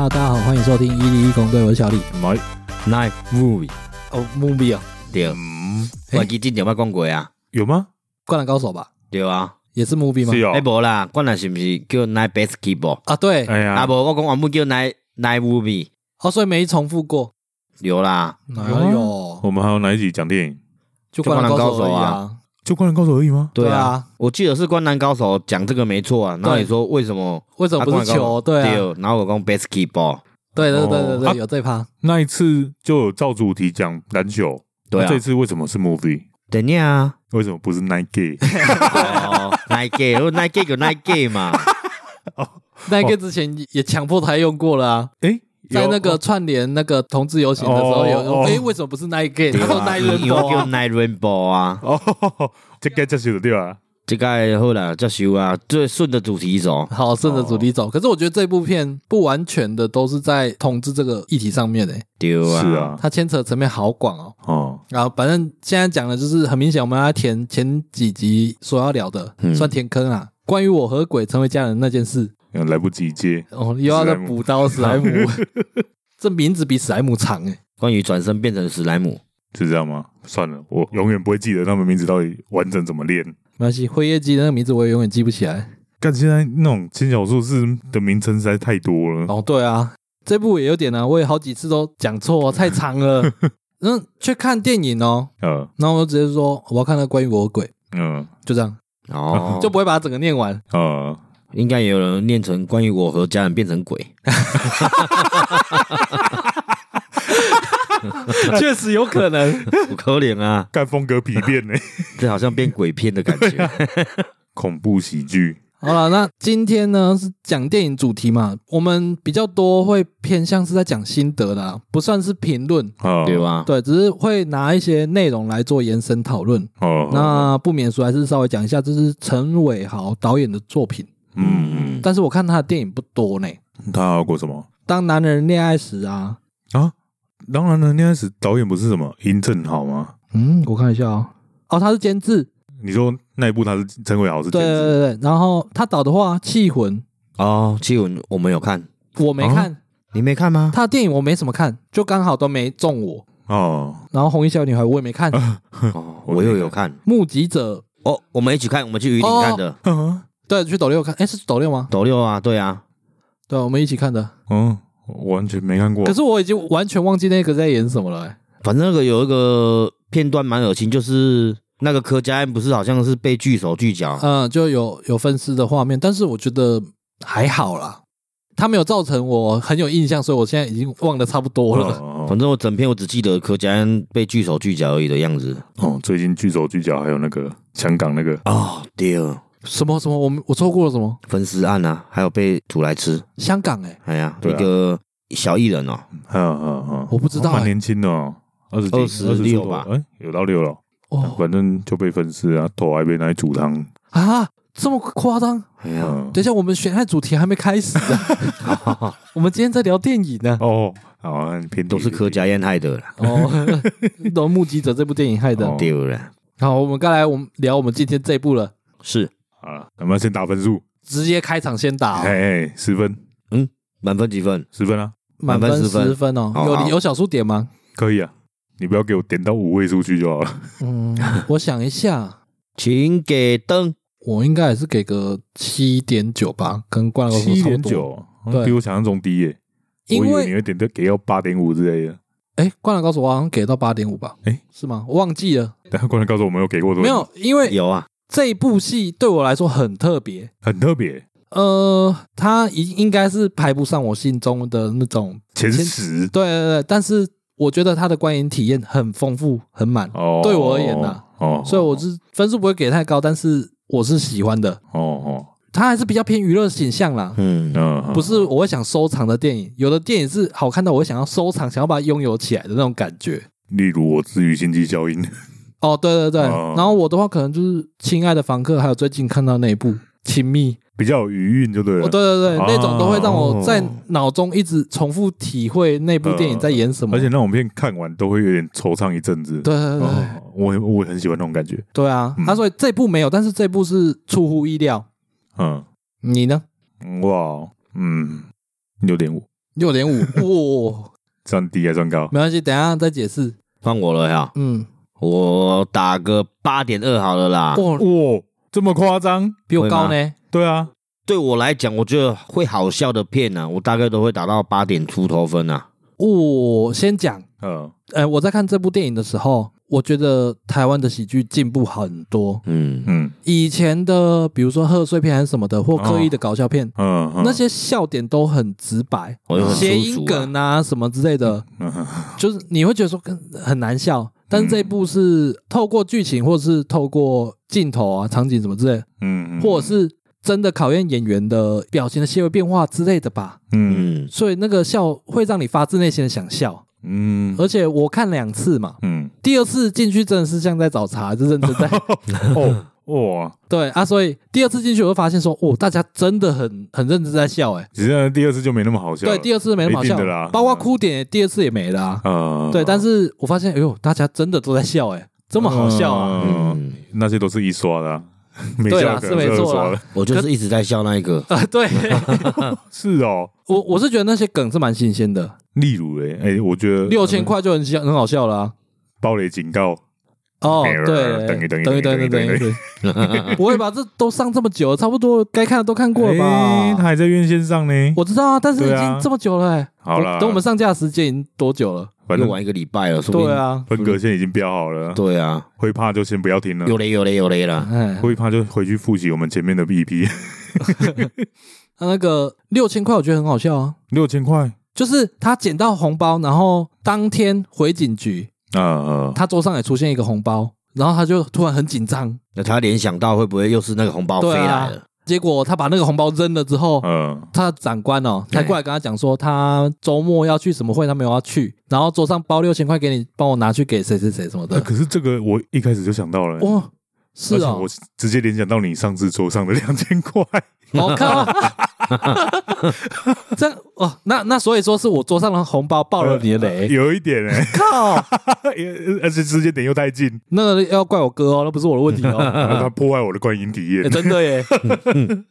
哈喽，大家好，欢迎收听一零一公队，我是小李。My Night Movie 哦，movie 啊，对，嗯，我记得有冇讲过啊？有吗？灌篮高手吧，对啊，也是 movie 吗？是哦哎，无啦，灌篮是不是叫 Night Basketball？啊，对，哎呀，啊，无我讲原本叫 Night Night Movie，哦，所以没重复过。有啦，哪有啊有？我们还有哪一集讲电影？就灌篮高手啊。就《灌篮高手》而已吗？对啊我记得是灌篮高手讲这个没错啊。然后你说为什么？为什么不是球？对啊，然后我讲 Basketball，对对对对对，有这一趴。那一次就有照主题讲篮球，对啊那这次为什么是 movie？等一下啊，为什么不是 night gay？哦，Night Gay，我 Night Gay 有 Night Gay 嘛？那个之前也强迫他用过了啊，哎，在那个串联那个同志游行的时候有，哦哦哎，为什么不是 Night Gay？他说 Night Rainbow 啊。Night Rainbow 啊，哦，这个接受的对吧？这个好啦，这修啊，最顺着主题走。好，顺着主题走。可是我觉得这部片不完全的都是在同志这个议题上面诶，对啊，是啊，它牵扯层面好广哦。哦，然后反正现在讲的就是很明显，我们要填前几集所要聊的，嗯算填坑啊。关于我和鬼成为家人那件事，来不及接，哦，又要再补刀史莱姆，这名字比史莱姆长诶。关于转身变成史莱姆，是这样吗？算了，我永远不会记得他们名字到底完整怎么练。没关系，辉夜姬的那个名字我也永远记不起来。但现在那种轻小说是的名称实在太多了。哦，对啊，这部也有点啊，我也好几次都讲错，太长了。嗯，去看电影哦，呃，然后我就直接说我要看那个关于我和鬼，嗯，就这样，哦，就不会把它整个念完。呃，应该也有人念成关于我和家人变成鬼，确实有可能。不可怜啊，干风格疲变呢，这好像变鬼片的感觉。恐怖喜剧。好了，那今天呢是讲电影主题嘛，我们比较多会偏向是在讲心得的啦，不算是评论，哦，对吧？对，只是会拿一些内容来做延伸讨论。哦，那不免俗还是稍微讲一下，这是陈伟豪导演的作品，嗯嗯，但是我看他的电影不多呢。他还有过什么当男人恋爱时啊，啊？当然了，恋爱时导演不是什么殷正豪吗？嗯，我看一下哦，哦，他是监制，你说那一部他是陈伟豪是监对对制，对对，然后他导的话，《气魂》哦，气魂我们有看，我没看，你没看吗？他的电影我没怎么看，就刚好都没中我。哦，然后《红衣小女孩》我也没看，《哦，我又有看。目击者哦，我们一起看，我们去云顶看的。嗯 对，去斗六看，哎，是斗六吗？斗六啊，对啊，对，我们一起看的。嗯，我完全没看过。可是我已经完全忘记那个在演什么了、欸。反正那个有一个片段蛮恶心，就是那个柯佳恩不是好像是被锯手锯脚，嗯，就有有分尸的画面，但是我觉得还好啦，他没有造成我很有印象，所以我现在已经忘得差不多了。哦反正我整篇我只记得柯佳恩被锯手锯脚而已的样子。哦，最近锯手锯脚还有那个香港那个。哦，对，什么什么，我们我错过了什么？分尸案啊，还有被煮来吃。香港哎、哎呀，对啊。一个小艺人哦，嗯嗯嗯，我不知道欸。蛮年轻的哦，二十几26 20出头吧哎，有到六了，哦。反正就被分尸啊，头还被拿来煮汤，啊，这么夸张？哎呀，嗯，等一下，我们选案主题还没开始啊，我们今天在聊电影呢。哦，好，偏都是柯佳嬿害的啦，哦，都目击者这部电影害的。哦。对了，好，我们刚来我们聊我们今天这一部了，是。啊，咱们先打分数，直接开场先打、哦，哎哎，十分，嗯满分几分？十分啊，满分十分分。十分哦。有有小数点吗？可以啊，你不要给我点到五位数去就好了，嗯，我想一下，请给灯。我应该也是给个七点九吧，跟灌篮高手七差不多。点九，对。比我想象中低耶，我以为因为你会点到给到八点五之类的，哎，灌篮高手我好像给到八点五吧？诶？是吗？我忘记了，但灌篮高手我没有给过多少，没有，因为有啊，这一部戏对我来说很特别。很特别，呃，它应应该是排不上我心中的那种前十。对对对，但是我觉得他的观影体验很丰富、很满，哦，对我而言呐哦，所以我是分数不会给太高，但是我是喜欢的。哦哦，它还是比较偏娱乐形象啦，嗯，嗯，不是我会想收藏的电影。有的电影是好看到我会想要收藏，想要把它拥有起来的那种感觉。例如我治愈星际效应，哦，对对对，哦。然后我的话可能就是《亲爱的房客》，还有最近看到那一部《亲密》。比较有余韵就对了。哦，对对对，哦那种都会让我在脑中一直重复体会那部电影在演什么。而且那种片看完都会有点惆怅一阵子。对对对哦，我我很喜欢那种感觉。对啊嗯，他说这部没有，但是这部是出乎意料。嗯，你呢？哇，嗯，六点五，六点五，哇，算低还算高？没关系，等一下再解释。换我了呀，嗯，我打个八点二好了啦。哇，哇，这么夸张？比我高呢。对啊，对我来讲，我觉得会好笑的片呢、啊，我大概都会打到八点出头分啊。我先讲，嗯，呃，我在看这部电影的时候，我觉得台湾的喜剧进步很多。嗯嗯以前的，比如说贺岁片还是什么的，或刻意的搞笑片，嗯嗯，那些笑点都很直白，谐音梗啊什么之类的，嗯就是你会觉得说跟很难笑。但是这一部是透过剧情，或者是透过镜头啊、场景什么之类的，嗯，或者是真的考验演员的表情的细微变化之类的吧。嗯。嗯，所以那个笑会让你发自内心的想笑。嗯。而且我看两次嘛，嗯，第二次进去真的是像在找茬，就认真在。哦哇，对啊，所以第二次进去我就发现说，哦，大家真的很很认真在笑，哎，只是第二次就没那么好笑。了。对，第二次没那么好笑。的啦。包括哭点，第二次也没了啊。啊，对，但是我发现，哎呦，大家真的都在笑，哎，这么好笑啊！那些都是一刷的啊，没对啦是没错啦二刷的。我就是一直在笑那一个。啊，对 是哦，我我是觉得那些梗是蛮新鲜的，例如诶，哎，我觉得六千块就很笑，很好笑了啊。暴雷警告，哦哎，对，等一等一等一等一等一等一等一等，不会吧？这都上这么久了，差不多该看的都看过了哎他吧？还在院线上呢。我知道啊，但是已对啊经这么久了，哎，好啦等我们上架的时间已经多久了？反正玩一个礼拜了，说不定对，啊，分隔线已经标好了，对啊，会怕就先不要听了。有雷有雷有雷了。哎，会怕就回去复习我们前面的 BP，那那个六千块，我觉得很好笑啊。六千块？就是他捡到红包，然后当天回警局，啊啊，他桌上也出现一个红包，然后他就突然很紧张，那他联想到会不会又是那个红包飞对啊。来了？结果他把那个红包扔了之后，嗯。他的长官哦才过来跟他讲说，他周末要去什么会，他没有要去，然后桌上包六千块给你，帮我拿去给谁谁谁什么的。呃可是这个我一开始就想到了，哇，是哦。而且我，直接联想到你上次桌上的两千块，我靠，这样哦，那那所以说是我桌上的红包爆了你的雷，有一点哎，靠，而且时间点又太近，那个要怪我哥哦，那不是我的问题哦。他破坏我的观影体欸、验，真的耶，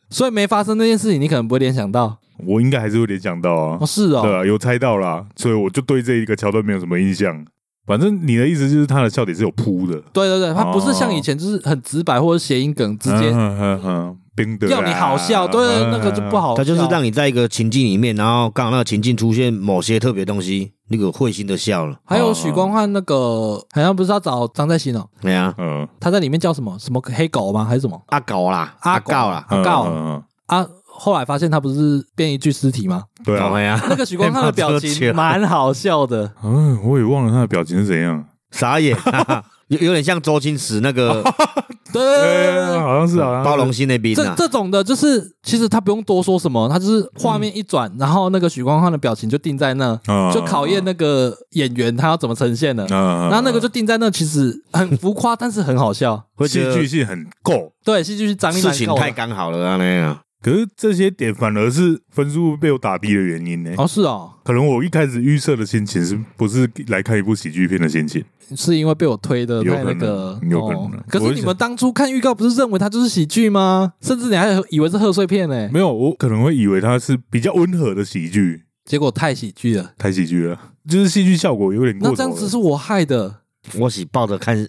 所以没发生那件事情，你可能不会联想到。我应该还是会联想到啊。哦，，是哦，对啊，有猜到啦，所以我就对这一个桥段没有什么印象。反正你的意思就是他的笑点是有铺的，对对对，他不是像以前就是很直白或者谐音梗，直接嗯嗯嗯，冰的要你好笑，对，那个就不好笑。他就是让你在一个情境里面，然后刚好那个情境出现某些特别东西，那个会心的笑了。还有许光汉那个好像不是要找张在兴哦，对啊，嗯。他在里面叫什么？什么黑狗吗？还是什么？阿狗啦，阿狗啦，阿告。嗯嗯。啊？后来发现他不是变一具尸体吗？嗯对啊，啊，那个许光汉的表情 蛮好笑的，嗯，我也忘了他的表情是怎样，傻眼，有有点像周星驰那个 对对对对哎，好像是好像包容心那边这啊，这种的，就是其实他不用多说什么，他就是画面一转，然后那个许光汉的表情就定在那，嗯就考验那个演员他要怎么呈现了。嗯，然后那个就定在那，其实很浮夸，但是很好笑。戏会觉得剧性很够，对，戏剧张力事情蛮够的。太刚好了啊，那样可是这些点反而是分数被我打低的原因呢。哦，是哦，可能我一开始预设的心情是不是来看一部喜剧片的心情？是因为被我推的有可能太那个，有可能哦可是是你们当初看预告不是认为它就是喜剧吗？甚至你还以为是贺岁片呢，没有，我可能会以为它是比较温和的喜剧，结果太喜剧了。太喜剧了，就是戏剧效果有点过头了。那这样子是我害的，我喜抱着看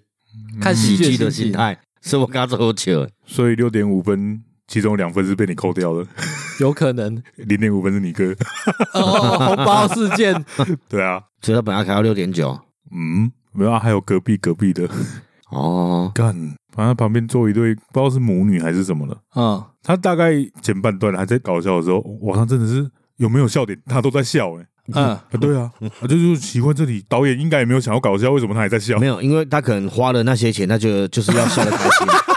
看喜剧的心态，所以我跟他做球。所以六点五分，其中两分是被你扣掉的，有可能。零点五分是你哥。哦，红包事件。对啊，所以他本来开到六点九。嗯，没有啊，还有隔壁隔壁的。哦，干，反正旁边坐一对不知道是母女还是什么的，嗯，他大概前半段还在搞笑的时候，晚上真的是有没有笑点，他都在笑哎、嗯，啊，对啊，啊，就是奇怪，这里导演应该也没有想要搞笑，为什么他还在笑？没？有，因为他可能花了那些钱，他觉得就是要笑的开心。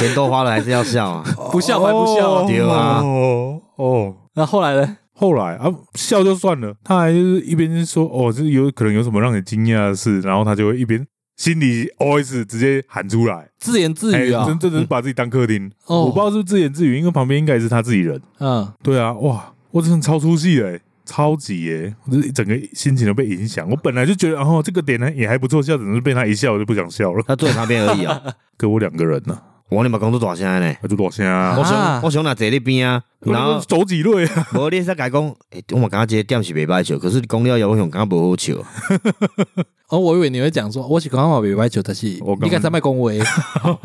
钱都花了，还是要笑啊？不笑白不笑。对啊哦哦，那后来呢？后来啊，笑就算了，他还就是一边说哦，这有可能有什么让你惊讶的事，然后他就会一边心里 OS 直接喊出来，自言自语啊哎真，真的是把自己当客厅。哦我不知道是不是自言自语，因为旁边应该也是他自己人。嗯，对啊，哇，我真的超出戏的、欸，超级耶、我就是整个心情都被影响。我本来就觉得，哦，这个点呢也还不错，笑，只是被他一笑我就不想笑了。他坐在旁边而已啊。给我两个人呢、我你嘛讲都大声呢，那就大声啊我？啊想我想若坐你边啊，然后走几类啊？无你使甲伊讲，诶，我嘛感觉这个店是袂歹笑，可是你讲了以后，我想感觉无好笑。哦，我以为你会讲说，我是刚刚话袂歹笑，但是你敢在卖恭维哦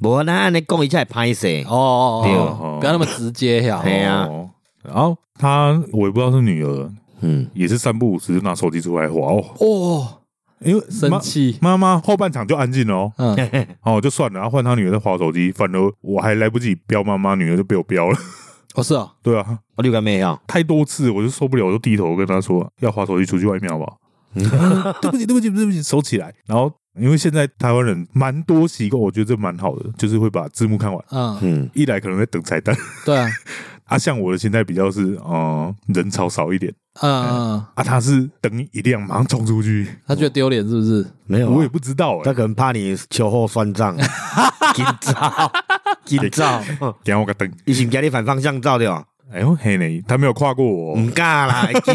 无咱安尼讲，伊才会歹势。哦哦，对哦不要那么直接呀。对啊哦然后他我也不知道是女儿，嗯，也是三不五时就拿手机出来划哦，哦，因为妈生气，妈妈后半场就安静了哦，嗯，哦就算了，然后换他女儿在滑手机，反而我还来不及飙妈妈，女儿就被我飙了。哦是啊，对啊，我六干妹啊？太多次我就受不了，我就低头跟他说要滑手机出去外面好不好？对不起，对不起，对不起，收起来。然后因为现在台湾人蛮多习惯，我觉得这蛮好的，就是会把字幕看完。嗯，嗯，一来可能在等彩蛋，对啊，啊，像我的心态比较是，呃，人潮少一点，嗯嗯，啊，他是等一辆马上冲出去，他觉得丢脸是不是？没有啊，我也不知道哎、他可能怕你秋后算账，紧张，紧张，给我个灯，伊是毋惊你反方向照对吧？哎呦嘿呢，他没有跨过我，唔敢啦，会惊，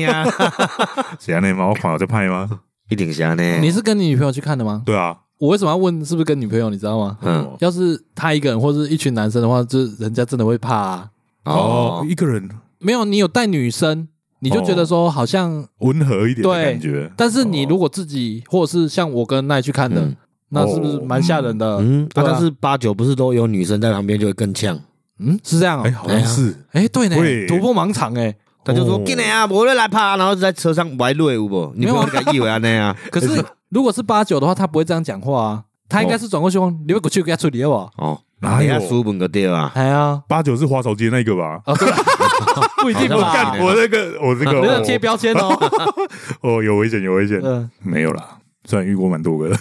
谁啊那吗？我看到在拍吗？一定是安尼。你是跟你女朋友去看的吗？对啊，我为什么要问是不是跟女朋友？你知道吗？嗯哦要是他一个人或者一群男生的话，就是人家真的会怕啊。哦，一个人。没有，你有带女生，你就觉得说好像，温和一点的对感觉，但是你如果自己或者是像我跟奈去看的嗯，那是不是蛮吓人的？嗯，但是八九不是都有女生在旁边就会更呛，嗯，是这样哎，哦。好像是，哎，对呢会，突破盲场哎。他就说哦进来啊，我来怕，然后在车上歪累有无？你不要以为安尼啊？可是如果是八九的话，他不会这样讲话啊，他应该是转过去问你会过去给他处理好不好？哦，哪有书本个对啊？哎呀，八九是滑手机的那个吧？不一定好像吧是？我那个我这个没有贴标签哦。哦，有危险，有危险，嗯，没有啦，虽然遇过蛮多个的，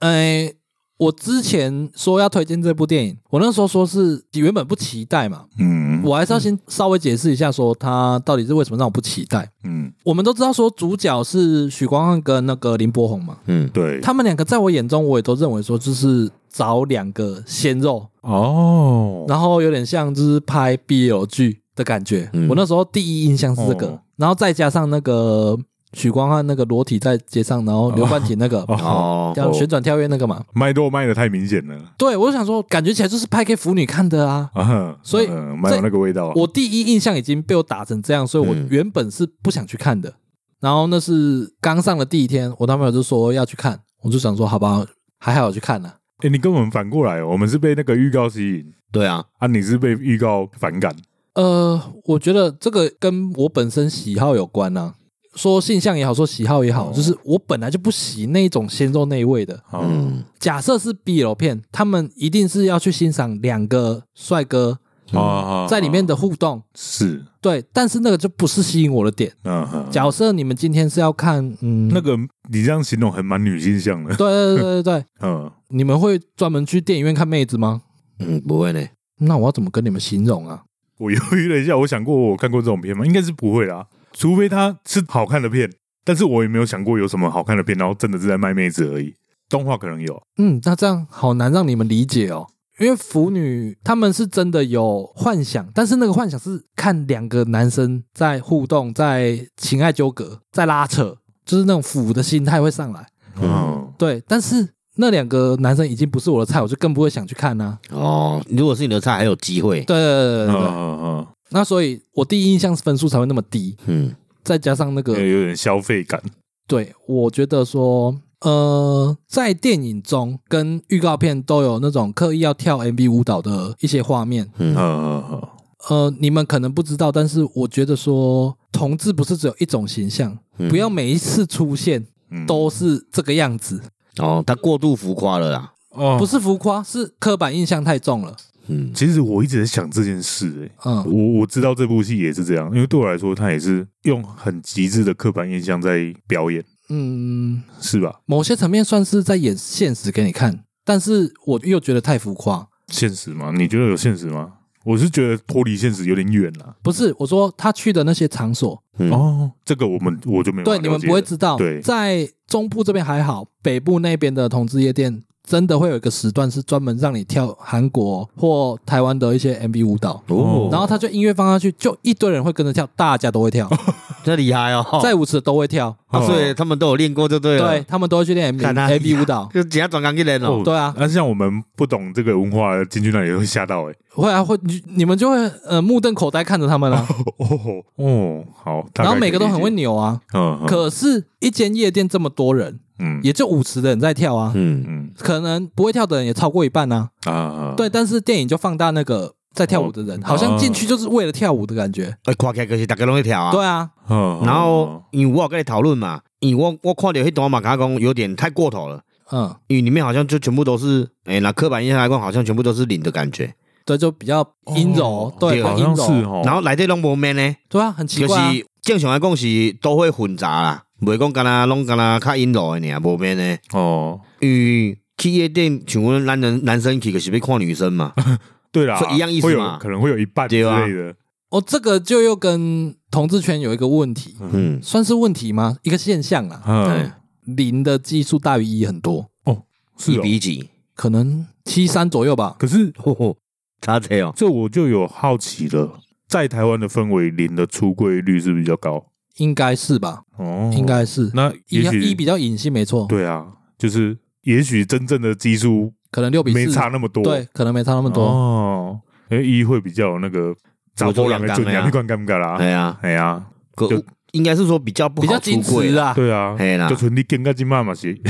哎，我之前说要推荐这部电影，我那时候说是原本不期待嘛，嗯。我还是要先稍微解释一下，说他到底是为什么让我不期待。嗯，我们都知道说主角是许光汉跟那个林柏宏嘛，嗯，对，他们两个在我眼中，我也都认为说就是找两个鲜肉，哦，然后有点像就是拍 BL 剧的感觉。嗯。我那时候第一印象是这个，哦。然后再加上那个许光汉那个裸体在街上，然后刘冠廷那个、哦，哦，叫旋转跳跃那个嘛，卖肉卖的太明显了对我想说，感觉起来就是拍给腐女看的啊。啊，所以嗯蛮有那个味道，我第一印象已经被我打成这样，所以我嗯原本是不想去看的。然后那是刚上的第一天，我男朋友就说要去看，我就想说好吧，还好我去看了。哎，你跟我们反过来哦，我们是被那个预告吸引对啊，啊，你是被预告反感，呃，我觉得这个跟我本身喜好有关啊。说性向也好，说喜好也好，哦就是我本来就不喜那种鲜肉那一味的。嗯，嗯，假设是 BL 片，他们一定是要去欣赏两个帅哥啊在里面的互动，是，对。但是那个就不是吸引我的点。嗯嗯，假设你们今天是要看，嗯，那个你这样形容很蛮女性向的，对对对对对，嗯，你们会专门去电影院看妹子吗？嗯，不会呢，那我要怎么跟你们形容啊？我犹豫了一下，我想过我看过这种片吗？应该是不会啦，除非它是好看的片，但是我也没有想过有什么好看的片，然后真的是在卖妹子而已。动画可能有，嗯，那这样好难让你们理解哦，因为腐女他们是真的有幻想，但是那个幻想是看两个男生在互动，在情爱纠葛，在拉扯，就是那种腐的心态会上来。嗯，对，但是那两个男生已经不是我的菜，我就更不会想去看啊。哦，如果是你的菜，还有机会，对对对对对，嗯嗯那所以我第一印象分数才会那么低，嗯，再加上那个嗯，有点消费感，对，我觉得说，呃，在电影中跟预告片都有那种刻意要跳 MV 舞蹈的一些画面。嗯。嗯嗯嗯，呃，你们可能不知道，但是我觉得说，同志不是只有一种形象，嗯。不要每一次出现嗯。都是这个样子，哦，他过度浮夸了啦，哦。不是浮夸，是刻板印象太重了。嗯，其实我一直在想这件事、欸，嗯，我我知道这部戏也是这样，因为对我来说，它也是用很极致的刻板印象在表演，嗯，是吧？某些层面算是在演现实给你看，但是我又觉得太浮夸。现实吗？你觉得有现实吗？我是觉得脱离现实有点远了。不是，我说他去的那些场所，嗯哦，这个我们我就没有对你们不会知道。对在中部这边还好，北部那边的同志夜店真的会有一个时段是专门让你跳韩国或台湾的一些 MV 舞蹈，哦，然后他就音乐放上去，就一堆人会跟着跳，大家都会跳，这厉害哦，在舞池都会跳，啊，所以他们都有练过，就对了，对他们都会去练 MV 看他。MV 舞蹈，就只要转岗去练哦，对啊，那像我们不懂这个文化进去那里会吓到哎，会啊会，你你们就会呃目瞪口呆看着他们啊，哦哦好，然后每个都很会扭啊，嗯，可是一间夜店这么多人。嗯，也就五十的人在跳啊，嗯。嗯。可能不会跳的人也超过一半啊。啊，对，但是电影就放大那个在跳舞的人，好像进去就是为了跳舞的感觉。哎，看起来就是大家拢会跳啊。对啊，嗯，然后因为我有跟你讨论嘛，因为我我看到那段嘛，跟他讲有点太过头了。嗯，因为里面好像就全部都是，哎，那刻板印象来讲，好像全部都是零的感觉。对，就比较阴柔，对，对好像是阴柔，哦，然后来这拢无 man 呢，对啊，很奇怪啊。是正常来讲是都会混杂啦，袂讲干那拢干那较阴柔的尔，无 man 呢。哦，因为去夜店，像阮男人男生去就是要看女生嘛，对啦，所以一样意思嘛。可能会有一半之类的，哦，这个就又跟同志圈有一个问题，嗯，算是问题吗？一个现象啊，嗯。哎，，零的基数大于一很多，哦是一，比几，可能七三左右吧。可是吼 吼，差这哦，这我就有好奇了，在台湾的氛围，零的出柜率是不是比较高？应该是吧？哦，应该是。那一也许一比较隐性，没错。对啊，就是也许真正的基数可能六比四，没差那么多，对，可能没差那么多。哦，因为一会比较有那个找波人的尊严，你管尴尬啦？哎呀，哎呀，个就应该是说比较不比较好出矜持啦。啊。对啊，嘿啦就存你更加金妈嘛是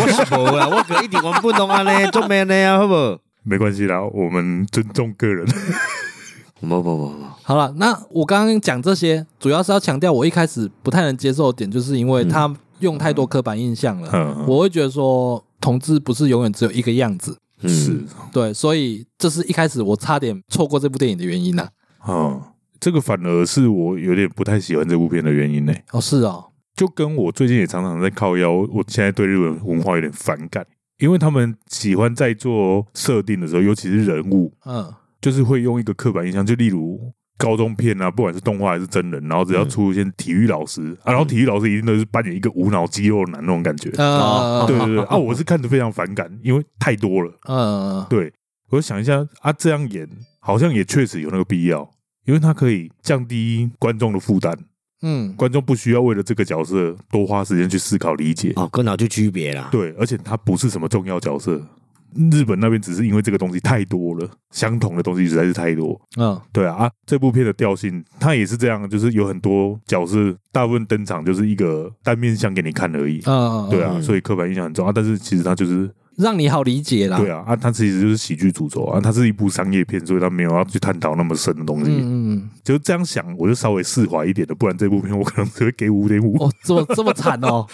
我是无啦，我可一点我不懂啊呢做咩呢啊，好不好？没关系啦，我们尊重个人。不不不不，好了，那我刚刚讲这些，主要是要强调我一开始不太能接受的点，就是因为他用太多刻板印象了。嗯，我会觉得说，同志不是永远只有一个样子，嗯。是。对，所以这是一开始我差点错过这部电影的原因呐、啊。哦，这个反而是我有点不太喜欢这部片的原因呢。哦，是哦，就跟我最近也常常在靠腰，我现在对日本文化有点反感，因为他们喜欢在做设定的时候，尤其是人物，嗯就是会用一个刻板印象，就例如高中片啊，不管是动画还是真人，然后只要出现体育老师、啊，然后体育老师一定都是扮演一个无脑肌肉男那种感觉。啊，对对对啊，我是看着非常反感，因为太多了。嗯对，我就想一下啊，这样演好像也确实有那个必要，因为它可以降低观众的负担，嗯，观众不需要为了这个角色多花时间去思考理解。哦，跟哪就区别啦。对，而且他不是什么重要角色。日本那边只是因为这个东西太多了，相同的东西实在是太多。嗯对啊，啊，这部片的调性它也是这样，就是有很多角色，大部分登场就是一个单面相给你看而已。嗯，对啊，嗯所以刻板印象很重啊。但是其实它就是让你好理解啦。对啊，啊，它其实就是喜剧主轴啊，它是一部商业片，所以它没有要去探讨那么深的东西。嗯嗯，就这样想，我就稍微释怀一点的，不然这部片我可能只会给五点五，哦，这么这么惨哦。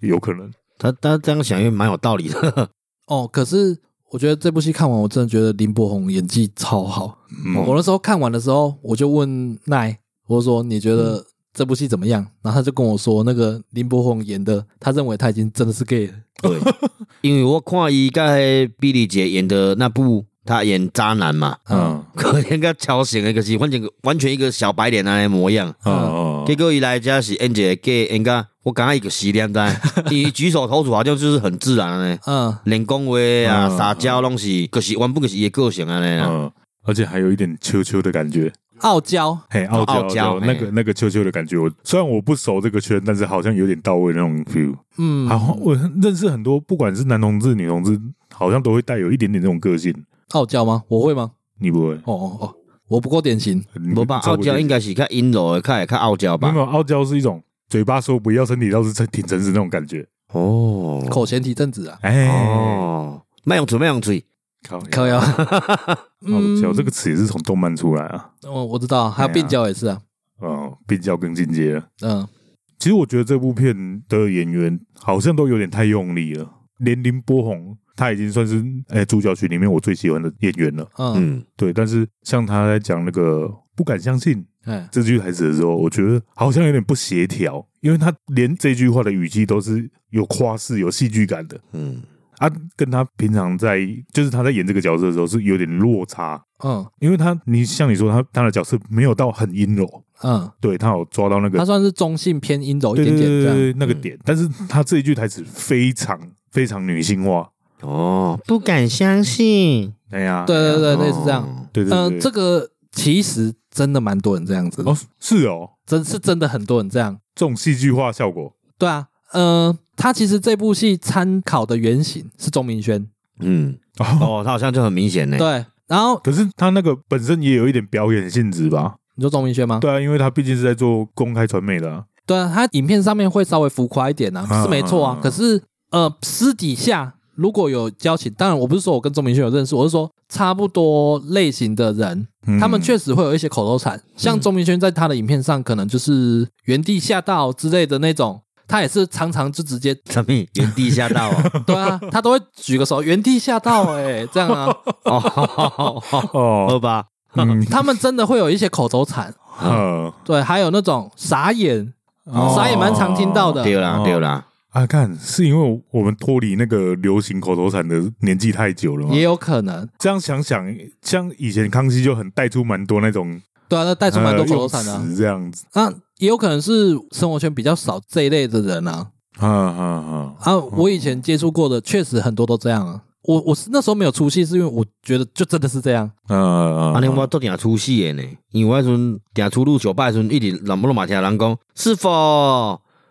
有可能。他他这样想也蛮有道理的。哦，可是我觉得这部戏看完，我真的觉得林柏宏演技超好。嗯我那时候看完的时候，我就问奈，我说你觉得这部戏怎么样？然后他就跟我说，那个林柏宏演的，他认为他已经真的是 gay 了。对，因为我看伊在比利姐演的那部，他演渣男嘛，嗯。可能个超型的，就是完全完全一个小白脸那的模样。嗯嗯结果一来家是演一个 gay，演个我刚刚一个洗脸在，伊举手投足好像就是很自然的呢，嗯，连讲话啊、嗯撒娇拢是，可是原本就是伊的个性啊呢。嗯，而且还有一点秋秋的感觉，傲娇，嘿，傲娇傲娇那个那个秋秋的感觉，我虽然我不熟这个圈，但是好像有点到位那种 feel。嗯，好，我认识很多，不管是男同志、女同志，好像都会带有一点点这种个性。傲娇吗？我会吗？你不会？哦哦哦，我不够典型。你无吧，傲娇应该是看阴柔的，较会较傲娇吧没？有，傲娇是一种嘴巴说不要，身体倒是挺诚实那种感觉。哦口嫌体正直啊，哎，哦，卖用嘴，卖用嘴，靠，可以啊。傲嗯娇这个词也是从动漫出来啊。我我知道，还有病娇也是啊。哦，病娇更进阶了。嗯其实我觉得这部片的演员好像都有点太用力了，连林波宏他已经算是哎主角群里面我最喜欢的演员了。嗯，嗯，对，但是像他在讲那个不敢相信哎，这句台词的时候，我觉得好像有点不协调，因为他连这句话的语气都是有夸饰、有戏剧感的。嗯，啊，跟他平常在就是他在演这个角色的时候是有点落差，嗯。因为他你像你说他他的角色没有到很阴柔，嗯，对他有抓到那个他算是中性偏阴柔一点点这样。对对对，那个点，但是他这一句台词非常非常女性化，哦，不敢相信。哎呀，对对对，类似这样。哦对对对，嗯，这个其实真的蛮多人这样子的，哦是哦，真是真的很多人这样。这种戏剧化效果，对啊，嗯，他其实这部戏参考的原型是钟明轩，嗯，哦，哦，他好像就很明显呢。对。然后可是他那个本身也有一点表演性质吧？你说钟明轩吗？对啊，因为他毕竟是在做公开传媒的啊，对啊，他影片上面会稍微浮夸一点啊，是没错啊。可是呃，私底下如果有交情，当然我不是说我跟钟明轩有认识，我是说差不多类型的人，嗯。他们确实会有一些口头禅，像钟明轩在他的影片上可能就是原地吓到之类的那种。他也是常常就直接什么原地吓到啊？对啊，他都会举个手，原地吓到哎，这样啊。哦，哦，好吧，嗯。他们真的会有一些口头禅，嗯对，还有那种傻眼，哦。傻眼蛮常听到的。对啦对啦，啊，看是因为我们脱离那个流行口头禅的年纪太久了吗？也有可能，这样想想，像以前康熙就很带出蛮多那种对啊，那带出蛮多口头禅的、啊。呃这样子，那也有可能是生活圈比较少这一类的人啊。啊啊啊！啊，我以前接触过的，确实很多都这样啊。我我是那时候没有出戏，是因为我觉得就真的是这样。嗯嗯啊，你我都定出戏的呢，因为我迄阵定出入酒吧的时阵，一直冷不拢嘛听人讲师傅，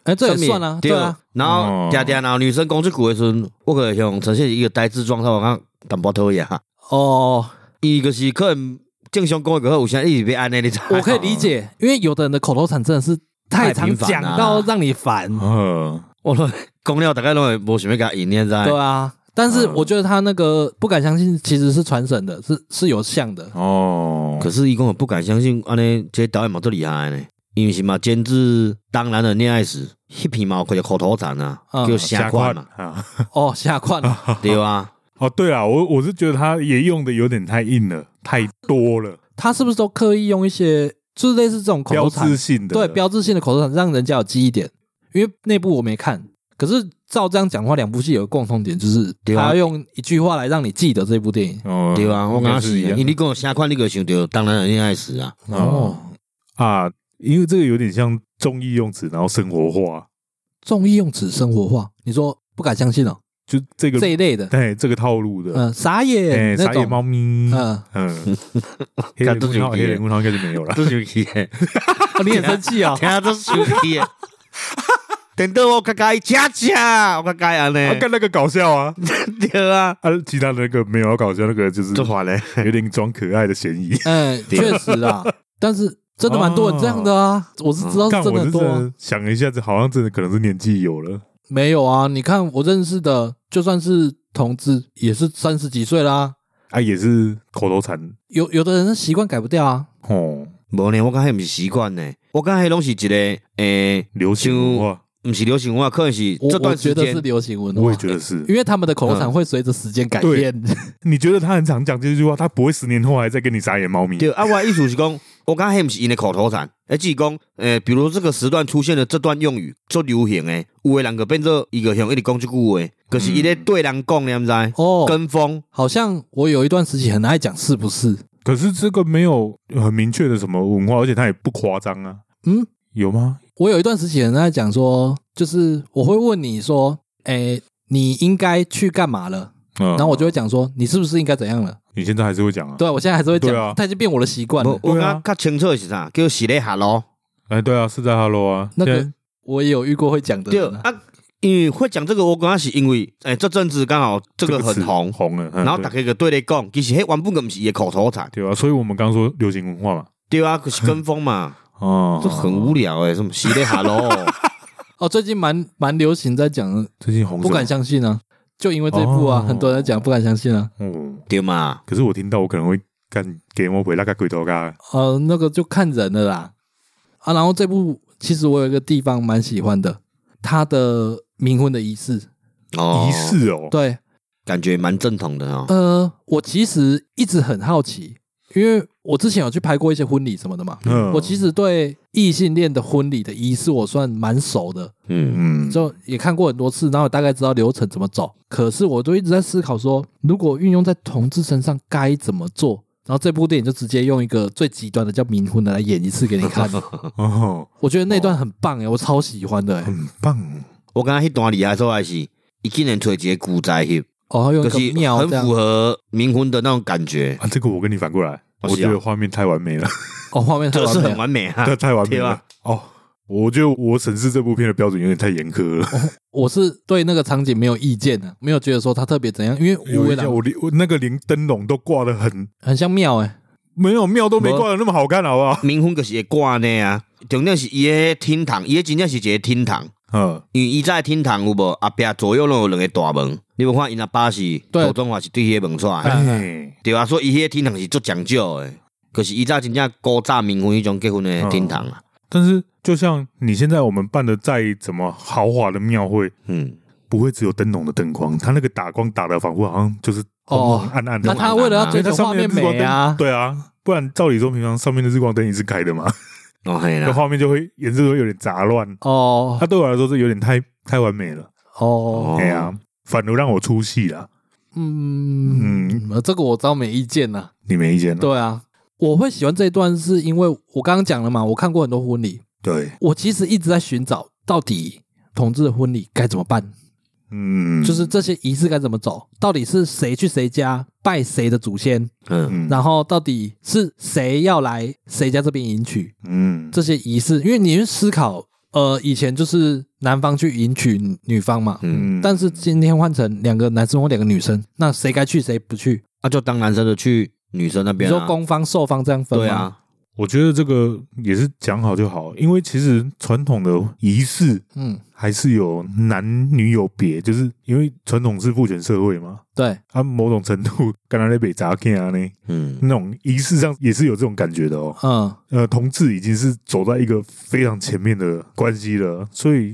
哎，这也算啊，对对啊。然后嗲嗲然后女生讲这句的时阵，我可能想呈现一个呆滞状态，我讲淡薄讨厌。哦，伊就是可能正常讲一个，有时一直被安尼，你知道吗我可以理解，因为有的人的口头禅真的是太常讲到让你烦。嗯，我都讲了，大概拢会无想要甲应，你知道？对啊，但是我觉得他那个不敢相信，其实是传神的，是是有像的。哦，可是伊讲不敢相信，安尼这导演嘛都厉害呢，因为是嘛监制《当然的恋爱时》迄片嘛有开个口头禅啊，嗯叫下款嘛，啊！哦，下款 对吧，哦，对啊，我我是觉得他也用的有点太硬了，太多了，他是不是都刻意用一些就是类似这种口头标志禅？性的，对，标志性的口头禅，让人家有记忆点。因为那部我没看，可是照这样讲话，两部戏有个共同点，就是他要用一句话来让你记得这部电影。哦，对吧，我刚刚是，应该因为你讲下款，你个想到《当然的恋爱史》啊，哦。啊，因为这个有点像综艺用词，然后生活化，综艺用词生活化，你说不敢相信哦，就这个这一类的，对这个套路的，嗯，傻哎，眼，傻眼猫咪，嗯，嗯，黑人问号，黑人问号应该是没有了，都 生气的，哦你很生气啊？听都生气的。等到我较介恰恰，我较介安尼，啊，干那个搞笑啊，对啊，啊，其他的那个没有要搞笑，那个就是。有点装可爱的嫌疑。嗯，确实啦，但是真的蛮多人这样的啊，我是知道是真的干我是很多啊。真的想一下子，好像真的可能是年纪有了。没有啊，你看我认识的，就算是同志，也是三十几岁啦。啊，也是口头禅有有的人的习惯改不掉啊。哦，无呢，我刚才不是习惯呢，我感觉迄拢是一个诶，流行文化，不是流行文化，可能是我这段时间觉得是。流行文化，我也觉得是。因为他们的口头禅会随着时间改变。你觉得他很常讲这句话，他不会十年后还在跟你撒野猫咪？对啊，我的意思是讲，我感觉迄毋是因的口头禅，而只是讲，诶，比如这个时段出现的这段用语做流行诶，有的人就变做一个向一直讲这句话，可是伊咧对人讲，你毋知？哦，跟风，好像我有一段时期很爱讲是不是？可是这个没有很明确的什么文化，而且它也不夸张啊。嗯，有吗？我有一段时期很爱讲说，就是我会问你说，诶，你应该去干嘛了？嗯，然后我就会讲说，你是不是应该怎样了？你现在还是会讲啊？对，我现在还是会讲，对啊它已经变我的习惯了。我我对啊感觉较清楚的是啥？叫是咧 hello。哎，对啊，是在 Hello 啊。那个现在我也有遇过会讲的对人啊。啊，因为会讲这个，我刚刚是因为，诶，这阵子刚好这个很词红，红了，嗯然后大对家个对咧讲，其实迄原本个不是伊的口头禅，对啊，所以我们刚刚说流行文化嘛。对啊，可是跟风嘛，哦，这很无聊诶，什么是咧 hello。哦，最近蛮蛮流行在讲，最近红不敢相信啊，就因为这一部啊，哦很多人在讲不敢相信啊。嗯，对嘛？可是我听到我可能会干给我鬼那个鬼头嘎。呃，那个就看人了啦。啊，然后这部其实我有一个地方蛮喜欢的，他的冥婚的仪式。哦，仪式哦，对，感觉蛮正统的哦。呃，我其实一直很好奇，因为我之前有去拍过一些婚礼什么的嘛。嗯我其实对异性恋的婚礼的仪式我算蛮熟的，嗯，嗯，就也看过很多次，然后大概知道流程怎么走。可是我都一直在思考说，如果运用在同志身上该怎么做。然后这部电影就直接用一个最极端的叫冥婚的来演一次给你看。哦，我觉得那段很棒诶，我超喜欢的诶。很棒。我刚刚那段厉害所在是，伊竟然找一个古仔翕，哦，用个可是很庙这样符合冥婚的那种感觉，啊，这个我跟你反过来，哦我觉得画面太完美了，哦，画面太这是很完美了。完美啊这。太完美了吧。哦，我觉得我审视这部片的标准有点太严苛了。我是对那个场景没有意见的，没有觉得说它特别怎样，因为有一下，无为郎我连我那个连灯笼都挂的很很像庙哎，没有庙都没挂的那么好看，好不好？冥婚就是会挂呢啊，重点是伊个厅堂，伊个真正是一个厅堂，嗯，因为伊在厅堂有无后壁左右拢有两个大门，你有看因阿爸是对。杜仲华是对迄个门出来对啊，所以伊迄个厅堂是足讲究的，可是伊早真正古早冥婚迄种结婚的厅堂啊，但是就像你现在我们办的再怎么豪华的庙会，嗯，不会只有灯笼的灯光，它那个打光打的仿佛好像就是哦。暗暗的。那他为了要追求画面美啊，，对啊，不然照理说平常上面的日光灯也是开的嘛，哦那画面就会颜色会有点杂乱。哦。它对我来说是有点太太完美了，哦，哎呀，反而让我出戏了。嗯嗯，这个我倒没意见呐。你没意见？对啊，我会喜欢这一段，是因为我刚刚讲了嘛，我看过很多婚礼，对，我其实一直在寻找到底同志的婚礼该怎么办，嗯，就是这些仪式该怎么走，到底是谁去谁家拜谁的祖先，嗯，嗯，然后到底是谁要来谁家这边迎娶。嗯，这些仪式，因为你去思考，呃，以前就是男方去迎娶女方嘛，嗯，但是今天换成两个男生或两个女生，那谁该去谁不去？啊，就当男生的去女生那边啊，你说攻方受方这样分吗？对啊，我觉得这个也是讲好就好，因为其实传统的仪式嗯，还是有男女有别，就是因为传统是父权社会嘛，对，啊，某种程度刚才那北杂 K 啊呢，嗯，那种仪式上也是有这种感觉的哦。嗯，呃，同志已经是走在一个非常前面的关系了，所以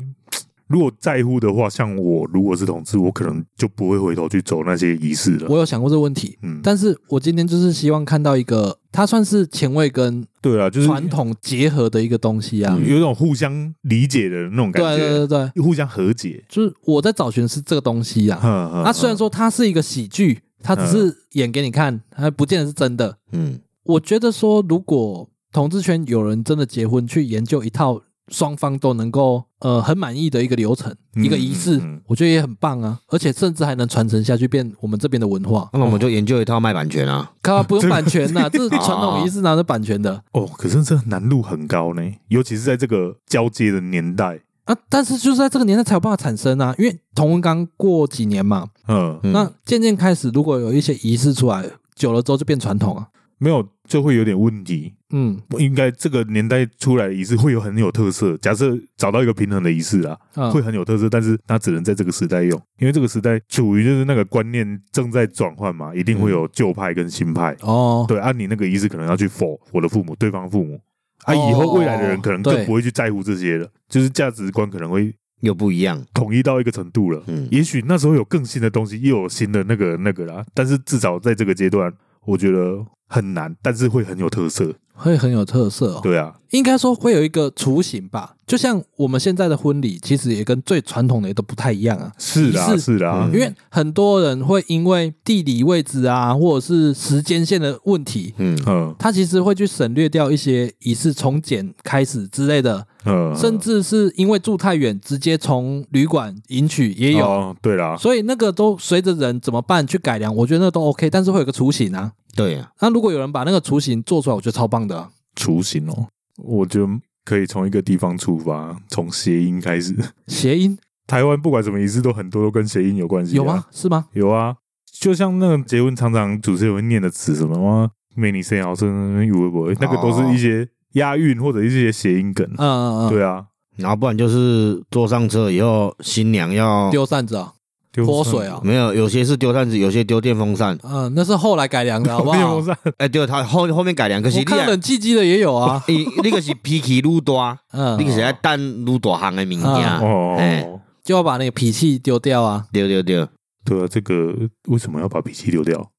如果在乎的话，像我如果是同志，我可能就不会回头去走那些仪式了。我有想过这个问题，嗯，但是我今天就是希望看到一个，它算是前卫跟对啊，就是传统结合的一个东西啊。有一种互相理解的那种感对对觉，对对，互相和解。就是我在找寻是这个东西啊。嗯它虽然说它是一个喜剧，它只是演给你看，它不见得是真的。嗯，我觉得说，如果同志圈有人真的结婚去研究一套双方都能够呃很满意的一个流程、嗯一个仪式嗯嗯，我觉得也很棒啊，而且甚至还能传承下去，变我们这边的文化。那我们就研究一套卖版权啊，靠，不用版权呐，这是传统仪式拿着版权的哦，可是这难度很高呢，尤其是在这个交接的年代。啊？但是就是在这个年代才有办法产生啊，因为同文刚过几年嘛，嗯，嗯那渐渐开始，如果有一些仪式出来，久了之后就变传统啊。没有就会有点问题。嗯。应该这个年代出来的仪式会有很有特色。假设找到一个平衡的仪式啊，啊。会很有特色，但是它只能在这个时代用，因为这个时代处于就是那个观念正在转换嘛，一定会有旧派跟新派。哦，对，按、啊、你那个仪式可能要去否我的父母，对方父母。啊，哦以后未来的人可能更不会去在乎这些了，就是价值观可能会又不一样，统一到一个程度了。嗯，也许那时候有更新的东西，又有新的那个那个啦，但是至少在这个阶段，我觉得很难，但是会很有特色。会很有特色哦。对啊，应该说会有一个雏形吧，就像我们现在的婚礼，其实也跟最传统的也都不太一样啊。是啊，是啊，嗯因为很多人会因为地理位置啊，或者是时间线的问题，嗯，嗯他其实会去省略掉一些仪式从简开始之类的，嗯，甚至是因为住太远，直接从旅馆迎娶也有。哦，对啦，所以那个都随着人怎么办去改良，我觉得那都 OK，但是会有个雏形啊。对啊，那如果有人把那个雏形做出来，我觉得超棒的啊、雏形哦，我觉得可以从一个地方出发，从谐音开始。谐音台湾不管什么仪式，都很多都跟谐音有关系、有吗？？是吗？有啊，就像那个结婚常常主持人会念的词，什么哇，美女生好生，有会不会？那个都是一些押韵或者一些谐音梗。嗯嗯嗯，对啊，然后不然就是坐上车以后，新娘要丢扇子啊，丢泼水啊，没有，有些是丢扇子，有些丢电风扇。嗯，那是后来改良的，好不好电风？扇哎，对，他后后面改良，可是我你啊看冷气机的也有啊，你那个是脾气愈大，嗯你，个是要等愈大项的物件。哦哎，就要把那个脾气丢掉啊。对对对，对啊，这个为什么要把脾气丢掉？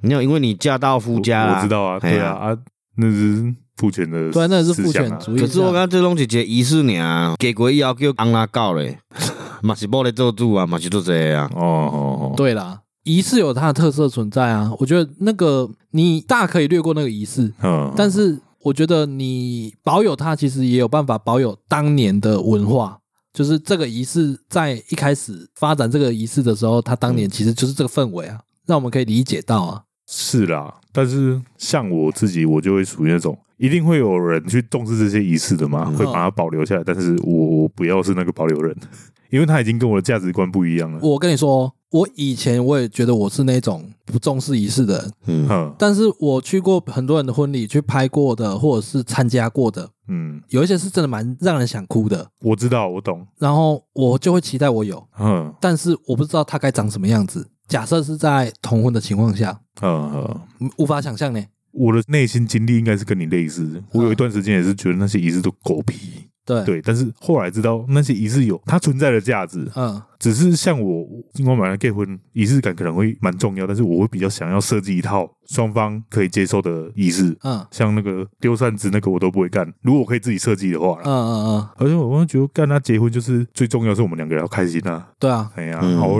没有，因为你嫁到夫家啦我我知道啊，对啊啊，那是父权的对，那也是父权主义。可是我感觉这拢是一个仪式尔，嫁过以后叫翁拉搞咧，嘛是某咧做主啊，嘛是做这个啊。哦哦哦，对啦，仪式有它的特色存在啊。我觉得那个你大可以略过那个仪式，嗯，但是我觉得你保有它，其实也有办法保有当年的文化。就是这个仪式在一开始发展这个仪式的时候，他当年其实就是这个氛围啊，让我们可以理解到啊。是啦，但是像我自己，我就会属于那种一定会有人去重视这些仪式的嘛，会把它保留下来。但是我不要是那个保留人，因为他已经跟我的价值观不一样了。我跟你说，我以前我也觉得我是那种不重视仪式的人，嗯，但是我去过很多人的婚礼，去拍过的，或者是参加过的，嗯，有一些是真的蛮让人想哭的。我知道，我懂。然后我就会期待我有，嗯，但是我不知道他该长什么样子。假设是在同婚的情况下，嗯，无法想象呢。我的内心经历应该是跟你类似。我有一段时间也是觉得那些仪式都狗屁，对对。但是后来知道那些仪式有它存在的价值，嗯。只是像我，今晚晚上结婚，仪式感可能会蛮重要，但是我会比较想要设计一套双方可以接受的仪式，嗯。像那个丢扇子那个我都不会干，如果我可以自己设计的话，嗯嗯嗯。而且我会觉得干他结婚就是最重要是我们两个人要开心啊，对啊，哎呀，好。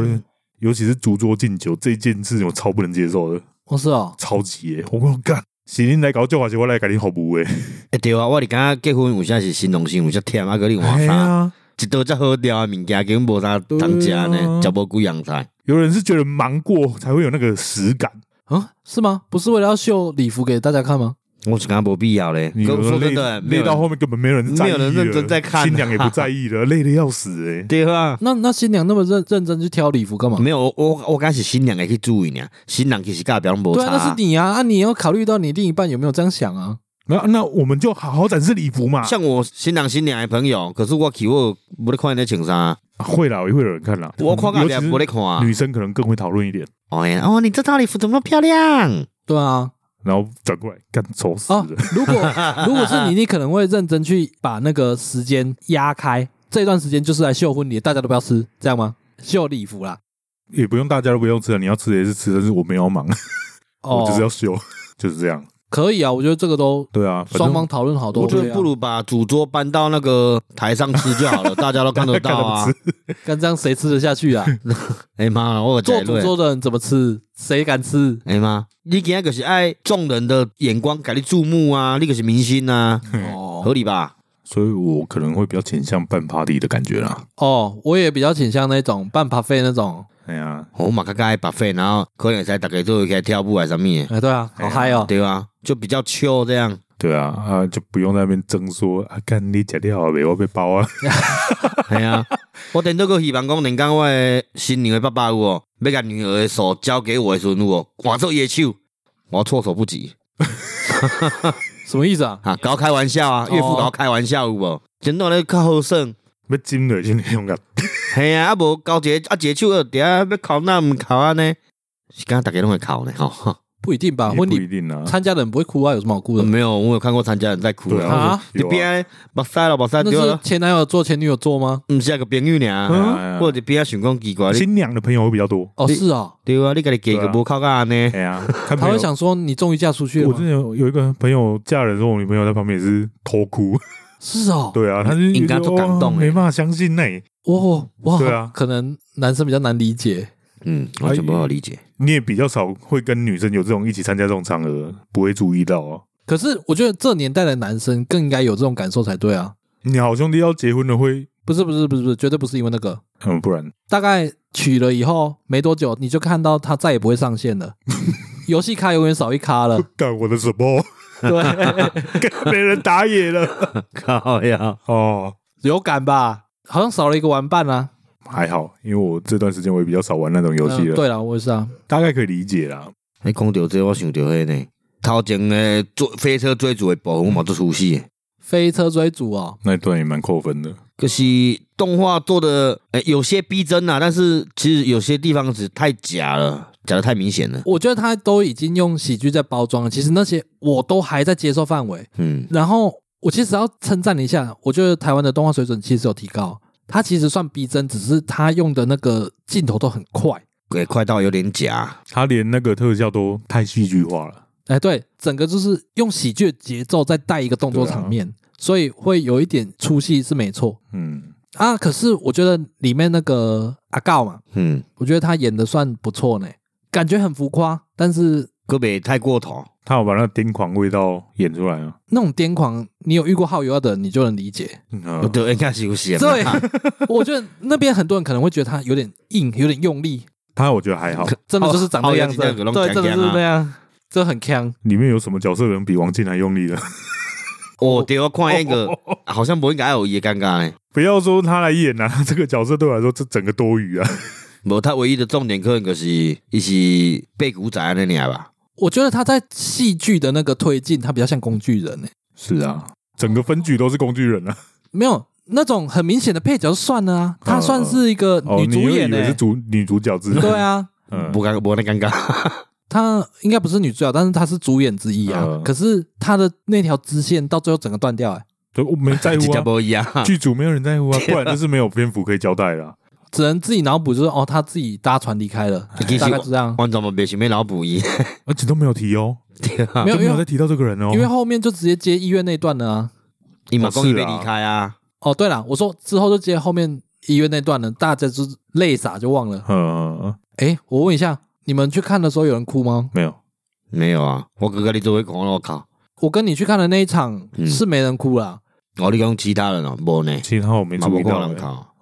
尤其是烛桌敬酒这件事情，我超不能接受的。哦，是哦，超级耶！我跟你干，新人来搞酒还，是我来搞你好不？哎，哎对啊，我哋刚刚结婚，有啥是新郎新有，啥甜啊，个你换啥？一道这好料啊物件，根本无啥当家呢，吃无几样菜。有人是觉得忙过才会有那个实感啊？是吗？不是为了要秀礼服给大家看吗？我是感觉没必要嘞。你说真的，累到后面根本没有人在意，没有人认真在看，新娘也不在意了，累得要死哎。对啊，那那新娘那么认认真去挑礼服干嘛？没有，我我我刚是新娘也可以注意呢。新郎其实尬表没差。对啊，那是你啊，啊，你要考虑到你另一半有没有这样想啊？那那我们就好好展示礼服嘛。像我新郎新娘的朋友，可是我去我不得看那穿啥。会啦，也会有人看啦。我看个脸不得看。女生可能更会讨论一点。哦呀，哦，你这套礼服怎么那么漂亮？对啊。然后转过来干丑死了。如果 如果是你，你可能会认真去把那个时间压开，这段时间就是来秀婚礼，大家都不要吃，这样吗？秀礼服啦，也不用大家都不用吃了，你要吃也是吃，但是我没有忙，我就是要秀，就是这样。可以啊，我觉得这个都对啊，双方讨论好多。我觉得不如把主桌搬到那个台上吃就好了，大家都看得到啊。干这样谁吃得下去啊？哎妈，我做主桌的人怎么吃？谁敢吃？哎妈，你今天可是爱众人的眼光给你注目啊，你可是明星啊，哦，合理吧？所以我可能会比较倾向办 party 的感觉啦。哦，我也比较倾向那种办 party 那种。哎呀，我马卡盖巴费，然后可能在大家都可以跳舞啊什么的。哎，对啊，好嗨哦，对啊，就比较 chill 这样。对啊，啊，就不用在那边争说啊，干你吃掉没？我被包啊。系啊，我等到个希望讲，人讲我的新娘的爸爸有哦，要把女儿的手交给我的时候，我我做野手，我措手不及。什么意思啊？啊，搞开玩笑啊，岳父搞开玩笑有无？真的咧较好胜，要真的真勇敢。系啊，啊无交一个啊一个手，底下要考那唔考安呢？是刚刚大家拢会考呢，哈，不一定吧？婚礼不一定啊，参加的人不会哭啊，有什么好哭的？没有，我有看过参加人在哭的啊。你边把塞了把塞丢了？是前男友做前女友做吗？嗯是个朋友呢，或者边想讲奇怪。新娘的朋友会比较多哦，是啊，对啊，你给你给个不靠干呢？哎呀，他会想说你终于嫁出去了。我之前有有一个朋友嫁人，说我女朋友在旁边也是偷哭。是哦，对啊，他是应该都感动，没办法相信呢。哇哇，对啊，可能男生比较难理解，嗯，完全不好理解。你也比较少会跟女生有这种一起参加这种场合，不会注意到啊。可是我觉得这年代的男生更应该有这种感受才对啊。你好兄弟要结婚了会？不是不是不是不是，绝对不是因为那个，嗯，不然大概娶了以后没多久，你就看到他再也不会上线了，游戏卡永远少一卡了。干我的什么？对，没人打野了，靠呀！哦，有感吧？好像少了一个玩伴啊。还好，因为我这段时间我也比较少玩那种游戏了。对了，我也是啊，大概可以理解啦。你讲到这，我想到那呢，头前的做飞车追逐的部分，我嘛做出戏。飞车追逐哦，那一段也蛮扣分的。可惜动画做的，哎，有些逼真啊，但是其实有些地方是太假了。假的太明显了，我觉得他都已经用喜剧在包装了。其实那些我都还在接受范围。嗯，然后我其实要称赞一下，我觉得台湾的动画水准其实有提高。它其实算逼真，只是它用的那个镜头都很快，对，快到有点假。他连那个特效都太戏剧化了。哎，对，整个就是用喜剧节奏再带一个动作场面，啊、所以会有一点出戏是没错。嗯，啊，可是我觉得里面那个阿告嘛，嗯，我觉得他演的算不错呢。感觉很浮夸，但是个别太过头，他有把那个癫狂味道演出来啊。那种癫狂，你有遇过好油的人，你就能理解。嗯，对，应该是有些。对，我觉得那边很多人可能会觉得他有点硬，有点用力。他我觉得还好，真的就是长那样子，对，真的是那样，这很强。里面有什么角色能比王静还用力的？哦，对我看一个，好像不应该有也尴尬哎。不要说他来演啊，这个角色对我来说这整个多余啊。不，他唯一的重点可能就是一些背骨仔那里吧。我觉得他在戏剧的那个推进，他比较像工具人呢。是啊，整个分局都是工具人啊。没有那种很明显的配角就算了啊，他算是一个女主演呢，是主女主角之一。对啊，嗯，不尴不那尴尬。他应该不是女主角，但是他是主演之一啊。可是他的那条支线到最后整个断掉，哎，对，我没在乎啊。剧组没有人在乎啊，不然就是没有篇幅可以交代了。只能自己脑补，就是哦，他自己搭船离开了，大概是这样。观众们别前面脑补一，而且都没有提哦，没有没有再提到这个人哦，因为后面就直接接医院那段了啊。你马公也没离开啊？哦，对了，我说之后就接后面医院那段了，大家就泪洒就忘了。嗯嗯哎，我问一下，你们去看的时候有人哭吗？没有，没有啊。我哥哥你作为恐我靠，我跟你去看的那一场是没人哭啦。我你讲其他人哦，没呢，其他我没注意到。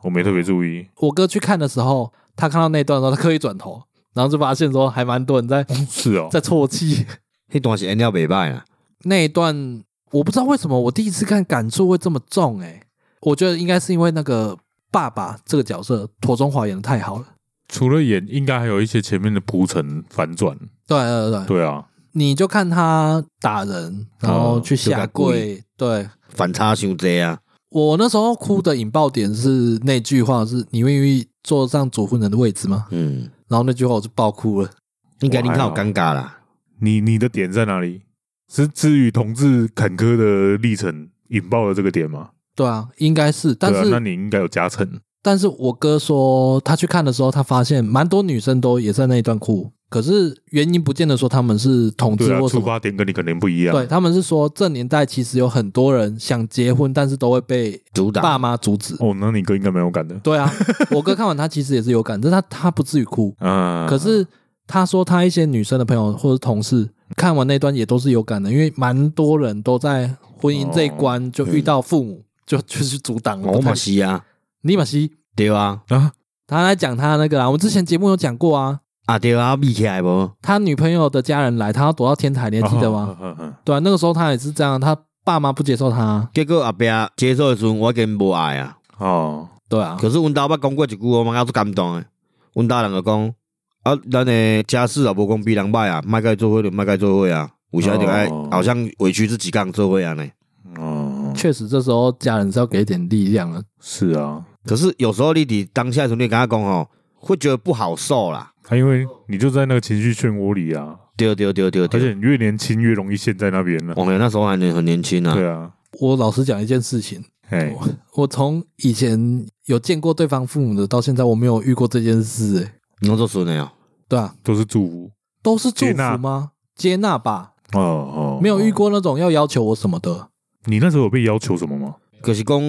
我没特别注意。我哥去看的时候，他看到那段的时候，他刻意转头，然后就发现说还蛮多人在，是哦，在啜泣。那段是 N 北拜啊。那一段我不知道为什么我第一次看感触会这么重哎，我觉得应该是因为那个爸爸这个角色庹宗华演的太好了。除了演，应该还有一些前面的铺陈反转。对对对对啊！你就看他打人，然后去下跪，对，反差伤多啊。我那时候哭的引爆点是那句话：“是你愿意坐上主婚人的位置吗？”嗯，然后那句话我就爆哭了。应该你看好尴尬啦。你你的点在哪里？是至于同志坎坷的历程引爆了这个点吗？对啊，应该是。但是、啊、那你应该有加成。但是我哥说他去看的时候，他发现蛮多女生都也在那一段哭。可是原因不见得说他们是同志或什么，出发点跟你肯定不一样。对，他们是说这年代其实有很多人想结婚，但是都会被爸妈阻止。哦，那你哥应该蛮有感的。对啊，我哥看完他其实也是有感，但是他他不至于哭。嗯。可是他说他一些女生的朋友或者同事看完那段也都是有感的，因为蛮多人都在婚姻这一关就遇到父母就 就是阻挡了。我马西啊，你马西对啊啊，他来讲他那个啊，我们之前节目有讲过啊。啊对啊，闭起来不？他女朋友的家人来，他要躲到天台，你还记得吗？哦哦哦哦、对啊，那个时候他也是这样，他爸妈不接受他，结果阿爸接受的时候，我跟无爱啊。哦，对啊。可是阮兜捌讲过一句，我蛮有感动的。阮大人就讲啊，咱的家事啊，无讲比人歹啊，麦该做伙就麦该做伙啊，有啥就爱，好像委屈自己干做伙啊呢。哦，确实，这时候家人是要给一点力量啊。是啊，可是有时候你伫当下的时候，你跟他讲哦，会觉得不好受啦。他因为你就在那个情绪漩涡里啊，对对对对，而且你越年轻越容易陷在那边了。我们那时候还年很年轻啊。对啊，我老实讲一件事情，我我从以前有见过对方父母的，到现在我没有遇过这件事。哎，你都说那样？对啊，都是祝福，都是祝福吗？接纳吧。哦哦，没有遇过那种要要求我什么的。你那时候有被要求什么吗？可是讲，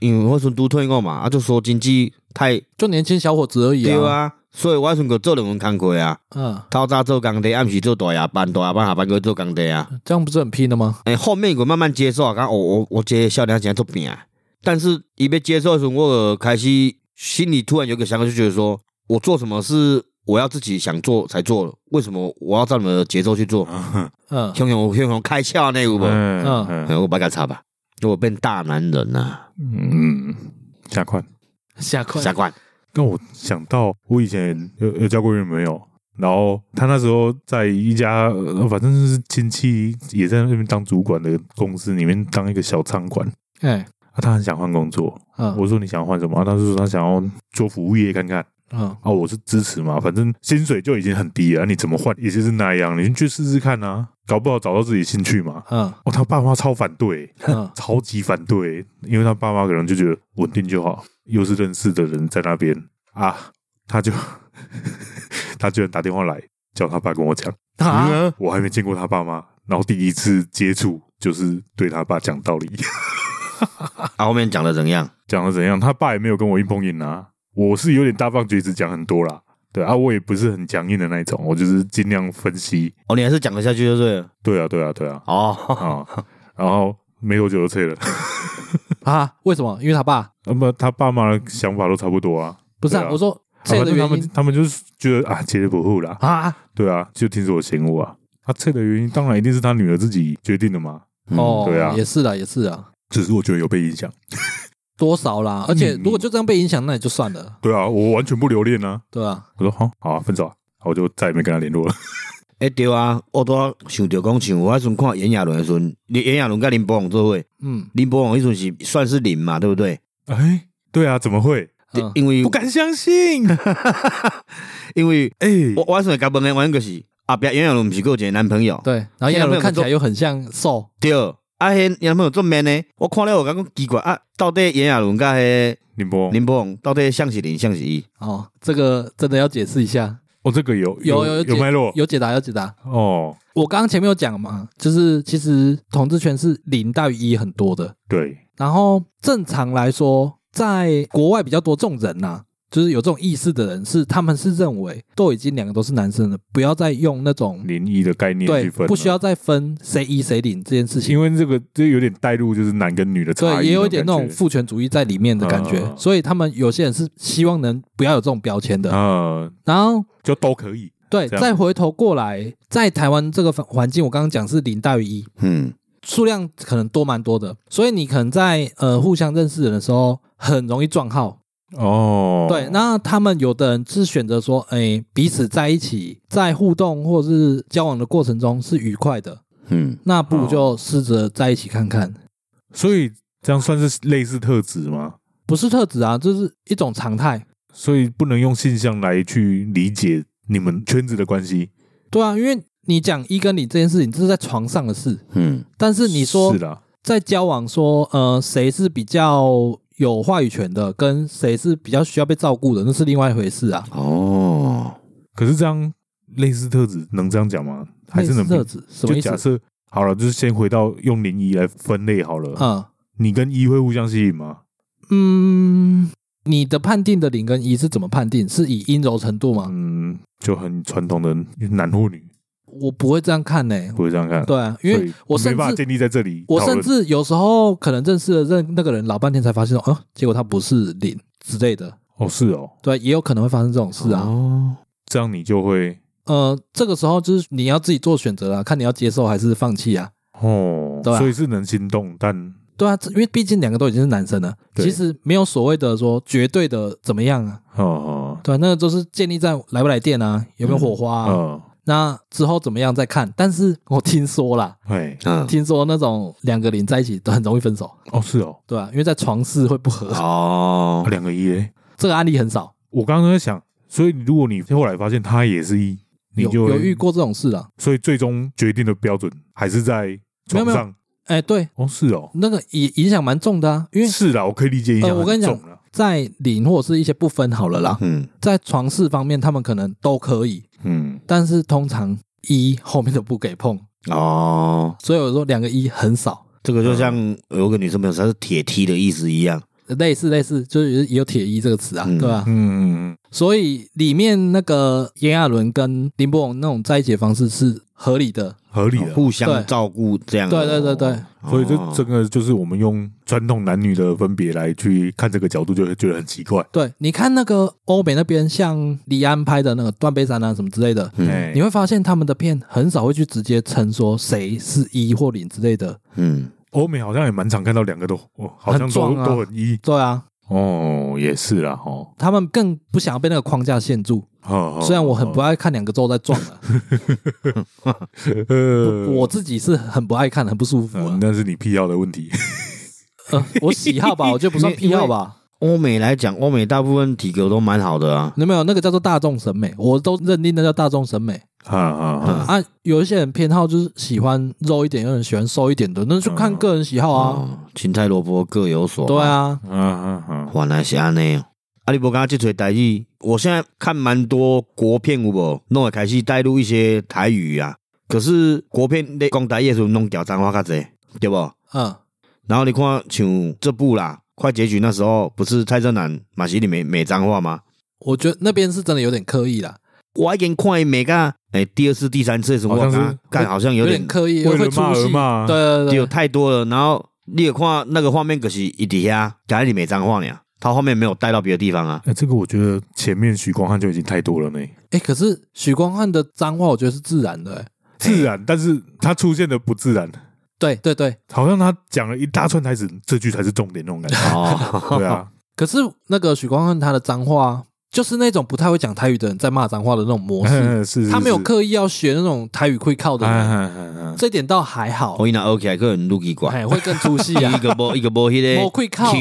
因为我是都退过嘛，啊，就说经济太就年轻小伙子而已啊。对啊。所以我还个做两份工课啊，嗯，透早做工地，暗时做大夜班，大夜班下班去做工地啊，这样不是很拼的吗？诶、欸，后面我慢慢接受啊，刚我我我接少年现在做拼啊，但是一被接受的时候，我开始心里突然有个想法，就觉得说我做什么是我要自己想做才做了，为什么我要照你们的节奏去做？嗯，熊熊熊熊开窍那个不？嗯嗯，我不敢插吧，我变大男人呐、啊，嗯，下款，下款，下款。那我想到，我以前有有交过女朋友，然后他那时候在一家，反正是亲戚也在那边当主管的公司里面当一个小仓管。哎，啊，他很想换工作。嗯，我说你想换什么？啊，他是说他想要做服务业看看。嗯，啊，我是支持嘛，反正薪水就已经很低了，你怎么换也就是那样，你去试试看啊，搞不好找到自己兴趣嘛。嗯，哦，他爸妈超反对，嗯，超级反对，因为他爸妈可能就觉得稳定就好。又是认识的人在那边啊，他就 他居然打电话来叫他爸跟我讲啊，我还没见过他爸妈，然后第一次接触就是对他爸讲道理。啊，后面讲的怎样？讲的怎样？他爸也没有跟我硬碰硬啊，我是有点大放厥词讲很多啦，对啊，我也不是很强硬的那一种，我就是尽量分析。哦，你还是讲得下去就对了。对啊，对啊，对啊。哦，啊，然后没多久就退了。啊？为什么？因为他爸？那么他爸妈的想法都差不多啊。不是啊，我说退的原因，他们他们就是觉得啊，结不护了啊。对啊，就听说我嫌恶啊。他撤的原因，当然一定是他女儿自己决定的嘛。哦，对啊，也是啊，也是啊。只是我觉得有被影响。多少啦？而且如果就这样被影响，那也就算了。对啊，我完全不留恋啊。对啊，我说好，好啊，分手啊，我就再也没跟他联络了。哎，对啊，我都想着讲，像我那时候看炎亚纶的时候，炎亚纶跟林柏宏做伙，嗯，林柏宏那时候是算是零嘛，对不对？哎，对啊，怎么会？因为不敢相信，因为哎，我我说甲问的原因就是啊，别炎亚纶不是有一个男朋友，对，然后炎亚纶看起来又很像瘦，对。啊，迄男朋友这么 man 呢？我看了我感觉奇怪啊，到底炎亚纶跟迄林波林波宏到底像是零像是一？哦，这个真的要解释一下。哦，这个有有有有脉络，有解答有解答。哦，我刚刚前面有讲嘛，就是其实统治权是零大于一很多的。对。然后正常来说，在国外比较多这种人呐、啊。就是有这种意识的人，是他们是认为都已经两个都是男生了，不要再用那种零一的概念去分，对，不需要再分谁一谁零这件事情，因为这个就有点带入就是男跟女的差异，对，也有一点那种父权主义在里面的感觉，嗯、所以他们有些人是希望能不要有这种标签的，嗯，然后就都可以，对，再回头过来，在台湾这个环境，我刚刚讲是零大于一，嗯，数量可能多蛮多的，所以你可能在呃互相认识人的时候很容易撞号。哦，对，那他们有的人是选择说，哎，彼此在一起，在互动或者是交往的过程中是愉快的，嗯，那不如就试着在一起看看。所以这样算是类似特质吗？不是特质啊，这是一种常态。所以不能用现象来去理解你们圈子的关系。对啊，因为你讲一跟你这件事情，这是在床上的事，嗯，但是你说在交往说，呃，谁是比较。有话语权的跟谁是比较需要被照顾的，那是另外一回事啊。哦，可是这样类似特质能这样讲吗？还是能特质？什么意思？就假设好了，就是先回到用零一来分类好了。嗯，你跟一会互相吸引吗？嗯，你的判定的零跟一是怎么判定？是以阴柔程度吗？嗯，就很传统的男或女。我不会这样看呢、欸，不会这样看，对啊，因为我甚至建立在这里，我甚至有时候可能认识了认那个人老半天才发现哦，结果他不是零之类的。哦，是哦，对，也有可能会发生这种事啊。哦，这样你就会，呃，这个时候就是你要自己做选择啊，看你要接受还是放弃啊。哦，对啊，所以是能心动，但对啊，因为毕竟两个都已经是男生了，其实没有所谓的说绝对的怎么样啊。哦哦，对啊，那个都是建立在来不来电啊，有没有火花啊。嗯嗯那之后怎么样再看？但是我听说啦，对，嗯，听说那种两个零在一起都很容易分手。哦，是哦，对啊，因为在床事会不合。哦，两个一，这个案例很少。我刚刚在想，所以如果你后来发现他也是一，你就有遇过这种事啊？所以最终决定的标准还是在床上。哎，对，哦，是哦，那个影影响蛮重的啊，因为是啦，我可以理解影响。我跟你讲，在零或者是一些不分好了啦，嗯，在床事方面，他们可能都可以。嗯，但是通常一后面都不给碰哦，所以我说两个一很少。这个就像有个女生朋友，她是铁梯的意思一样，类似类似，就是也有铁一这个词啊，对吧？嗯嗯嗯。所以里面那个炎亚纶跟林柏宏那种在一起的方式是合理的。合理的，互相照顾这样。对对对对，所以这这个就是我们用传统男女的分别来去看这个角度，就会觉得很奇怪。对，你看那个欧美那边，像李安拍的那个《断背山》啊什么之类的，嗯，你会发现他们的片很少会去直接称说谁是一或零之类的。嗯，欧美好像也蛮常看到两个都，哦，好像都都很一。对啊。哦，也是啦，哦，他们更不想要被那个框架限住。哦，虽然我很不爱看两个咒在撞了，我自己是很不爱看，很不舒服。那是你癖好的问题。呃，我喜好吧，我觉得不算癖好吧。欧美来讲，欧美大部分体格都蛮好的啊。有没有那个叫做大众审美？我都认定那叫大众审美。啊啊啊！有一些人偏好就是喜欢肉一点，有人喜欢瘦一点的，那就看个人喜好啊。青菜萝卜各有所。对啊，嗯嗯嗯，原来是安尼。阿里伯刚刚这锤台语，我现在看蛮多国片，有无弄会开始带入一些台语啊。可是国片咧讲台语的时候弄掉脏话较济，对不？嗯。然后你看像这部啦。快结局那时候不是蔡正南马西里没没脏话吗？我觉得那边是真的有点刻意啦。我已经看伊每个哎第二次、第三次的时候，好好像有点刻意，为了骂而骂，对对对，有太多了。然后你也看那个画面，可是一底下讲你没脏话呢，他后面没有带到别的地方啊。哎，这个我觉得前面许光汉就已经太多了呢。哎，可是许光汉的脏话，我觉得是自然的，自然，但是他出现的不自然。对对对，好像他讲了一大串台词，这句才是重点那种感觉。哦，对啊。可是那个许光汉他的脏话，就是那种不太会讲台语的人在骂脏话的那种模式。是，是，是，他没有刻意要学那种台语会靠的人，这点倒还好。我拿 OK，个人录奇怪，会更出戏啊。一个波一个波，那个 会靠。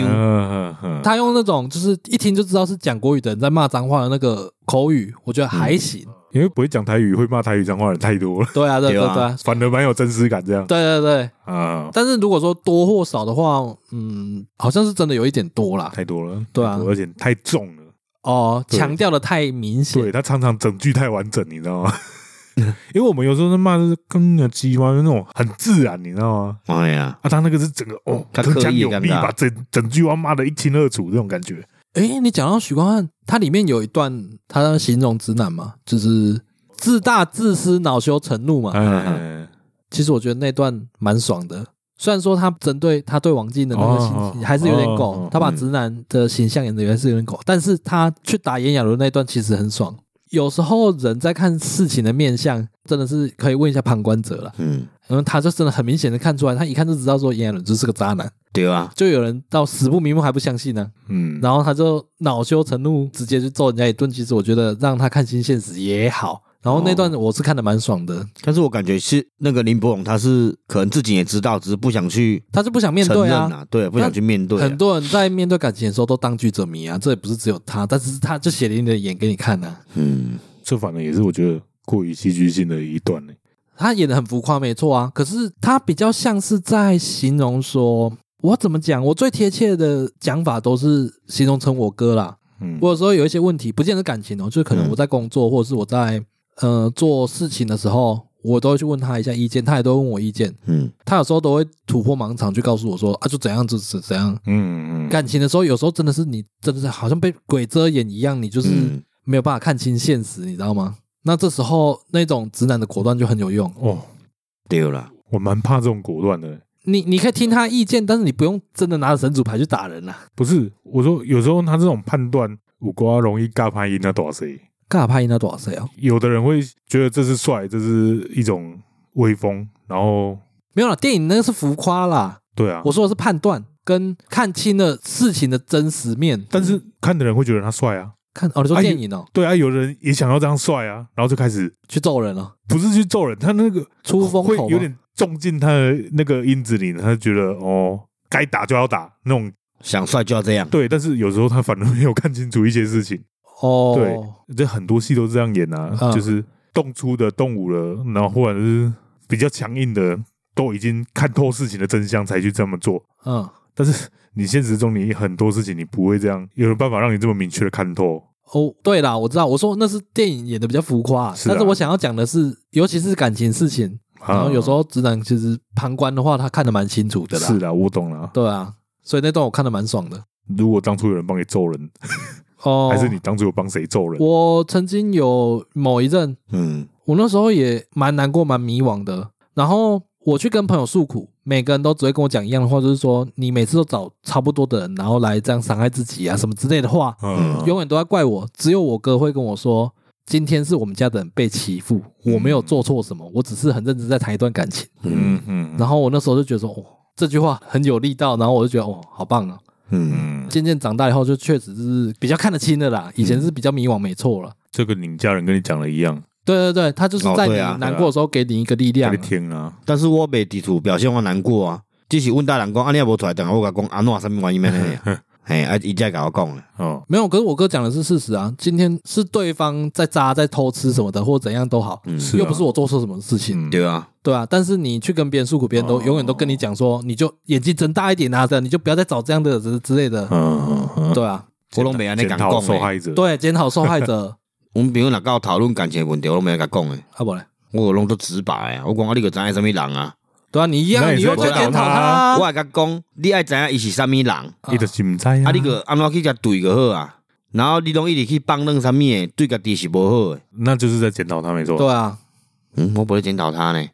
他用那种就是一听就知道是讲国语的人在骂脏话的那个口语，我觉得还行。因为不会讲台语会骂台语脏话的人太多了。对啊，对对对，反而蛮有真实感这样。对对对，啊。但是如果说多或少的话，嗯，好像是真的有一点多啦。太多了。对啊，而且太重了。哦，强调的太明显。对，他常常整句太完整，你知道吗？因为我们有时候在骂是跟那鸡嘛，那种很自然，你知道吗？哎呀，啊，他那个是整个哦，铿锵有力，把整整句话骂的一清二楚，这种感觉。哎，你讲到许光汉，他里面有一段，他形容直男嘛，就是自大、自私、恼羞成怒嘛。嗯，其实我觉得那段蛮爽的。虽然说他针对他对王静的那个形象还是有点狗，他把直男的形象演的也是有点狗，但是他去打炎亚纶那一段其实很爽。有时候人在看事情的面相，真的是可以问一下旁观者了。嗯，然后他就真的很明显的看出来，他一看就知道说炎亚纶就是个渣男。对啊，就有人到死不瞑目还不相信呢。嗯，然后他就恼羞成怒，直接就揍人家一顿。其实我觉得让他看清现实也好。然后那段我是看的蛮爽的，但是我感觉是那个林柏宏他是可能自己也知道，只是不想去，他是不想面对啊，对，不想去面对。很多人在面对感情的时候都当局者迷啊，这也不是只有他，但是他就写了你的演给你看呢。嗯。这反正也是我觉得过于戏剧性的一段呢。他演的很浮夸，没错啊。可是他比较像是在形容说，我怎么讲？我最贴切的讲法都是形容成我哥啦。嗯，我有时候有一些问题，不见得感情哦，就是可能我在工作，或者是我在呃做事情的时候，我都会去问他一下意见，他也都问我意见。嗯，他有时候都会突破盲场，去告诉我说啊，就怎样就是怎样。嗯嗯。感情的时候，有时候真的是你真的是好像被鬼遮眼一样，你就是。没有办法看清现实，你知道吗？那这时候那种直男的果断就很有用哦。对了，我蛮怕这种果断的。你你可以听他意见，但是你不用真的拿着神主牌去打人啊。不是，我说有时候他这种判断，五瓜容易尬拍赢那多少谁？尬拍赢那多少岁啊？有的人会觉得这是帅，这是一种威风，然后没有了。电影那个是浮夸啦。对啊，我说的是判断跟看清了事情的真实面，但是看的人会觉得他帅啊。看哦，你说电影哦？对啊，有人也想要这样帅啊，然后就开始去揍人了。不是去揍人，他那个出风会有点中进他的那个因子里，他就觉得哦，该打就要打那种，想帅就要这样。对，但是有时候他反而没有看清楚一些事情。哦，对，这很多戏都是这样演啊，就是动粗的动武了，然后或者是比较强硬的，都已经看透事情的真相才去这么做。嗯。但是你现实中你很多事情你不会这样，有没有办法让你这么明确的看透？哦，对啦，我知道，我说那是电影演的比较浮夸，是啊，但是我想要讲的是，尤其是感情事情，然后有时候直男其实旁观的话，他看得蛮清楚的啦。是的，我懂了。对啊，所以那段我看得蛮爽的。如果当初有人帮你揍人，哦，还是你当初有帮谁揍人？我曾经有某一阵，嗯，我那时候也蛮难过、蛮迷惘的，然后。我去跟朋友诉苦，每个人都只会跟我讲一样的话，就是说你每次都找差不多的人，然后来这样伤害自己啊，什么之类的话，嗯，永远都在怪我。只有我哥会跟我说，今天是我们家的人被欺负，我没有做错什么，我只是很认真在谈一段感情。嗯嗯。然后我那时候就觉得说，哦，这句话很有力道，然后我就觉得，哦，好棒啊。嗯。渐渐长大以后，就确实是比较看得清的啦。以前是比较迷惘，没错了。这个你家人跟你讲的一样。对对对，他就是在你难过的时候给你一个力量。听啊！但是我没地图表现我难过啊，只是问大人讲，啊，你也无出来，等下我讲阿，诺什么原因呢？嘿，啊，一再跟我讲了。哦，没有，可是我哥讲的是事实啊。今天是对方在渣，在偷吃什么的，或怎样都好，嗯又不是我做错什么事情。对啊，对啊。但是你去跟别人诉苦，别人都永远都跟你讲说，你就眼睛睁大一点啊，这样你就不要再找这样的之之类的。嗯嗯，对啊。我拢没安尼讲。检讨受害者。对，检讨受害者。我们朋友若跟我讨论感情的问题，我都没甲讲诶。啊不嘞，我拢都直白啊。我讲啊，你个知影什么人啊？对啊，你一样，你又在检讨他。我还甲讲，你爱知影伊是啥物人？伊就是唔知啊。啊，你个安怎去甲对个好啊？然后你拢一直去帮弄啥物诶，对家己是无好诶，那就是在检讨他没错。对啊，嗯，我不会检讨他呢。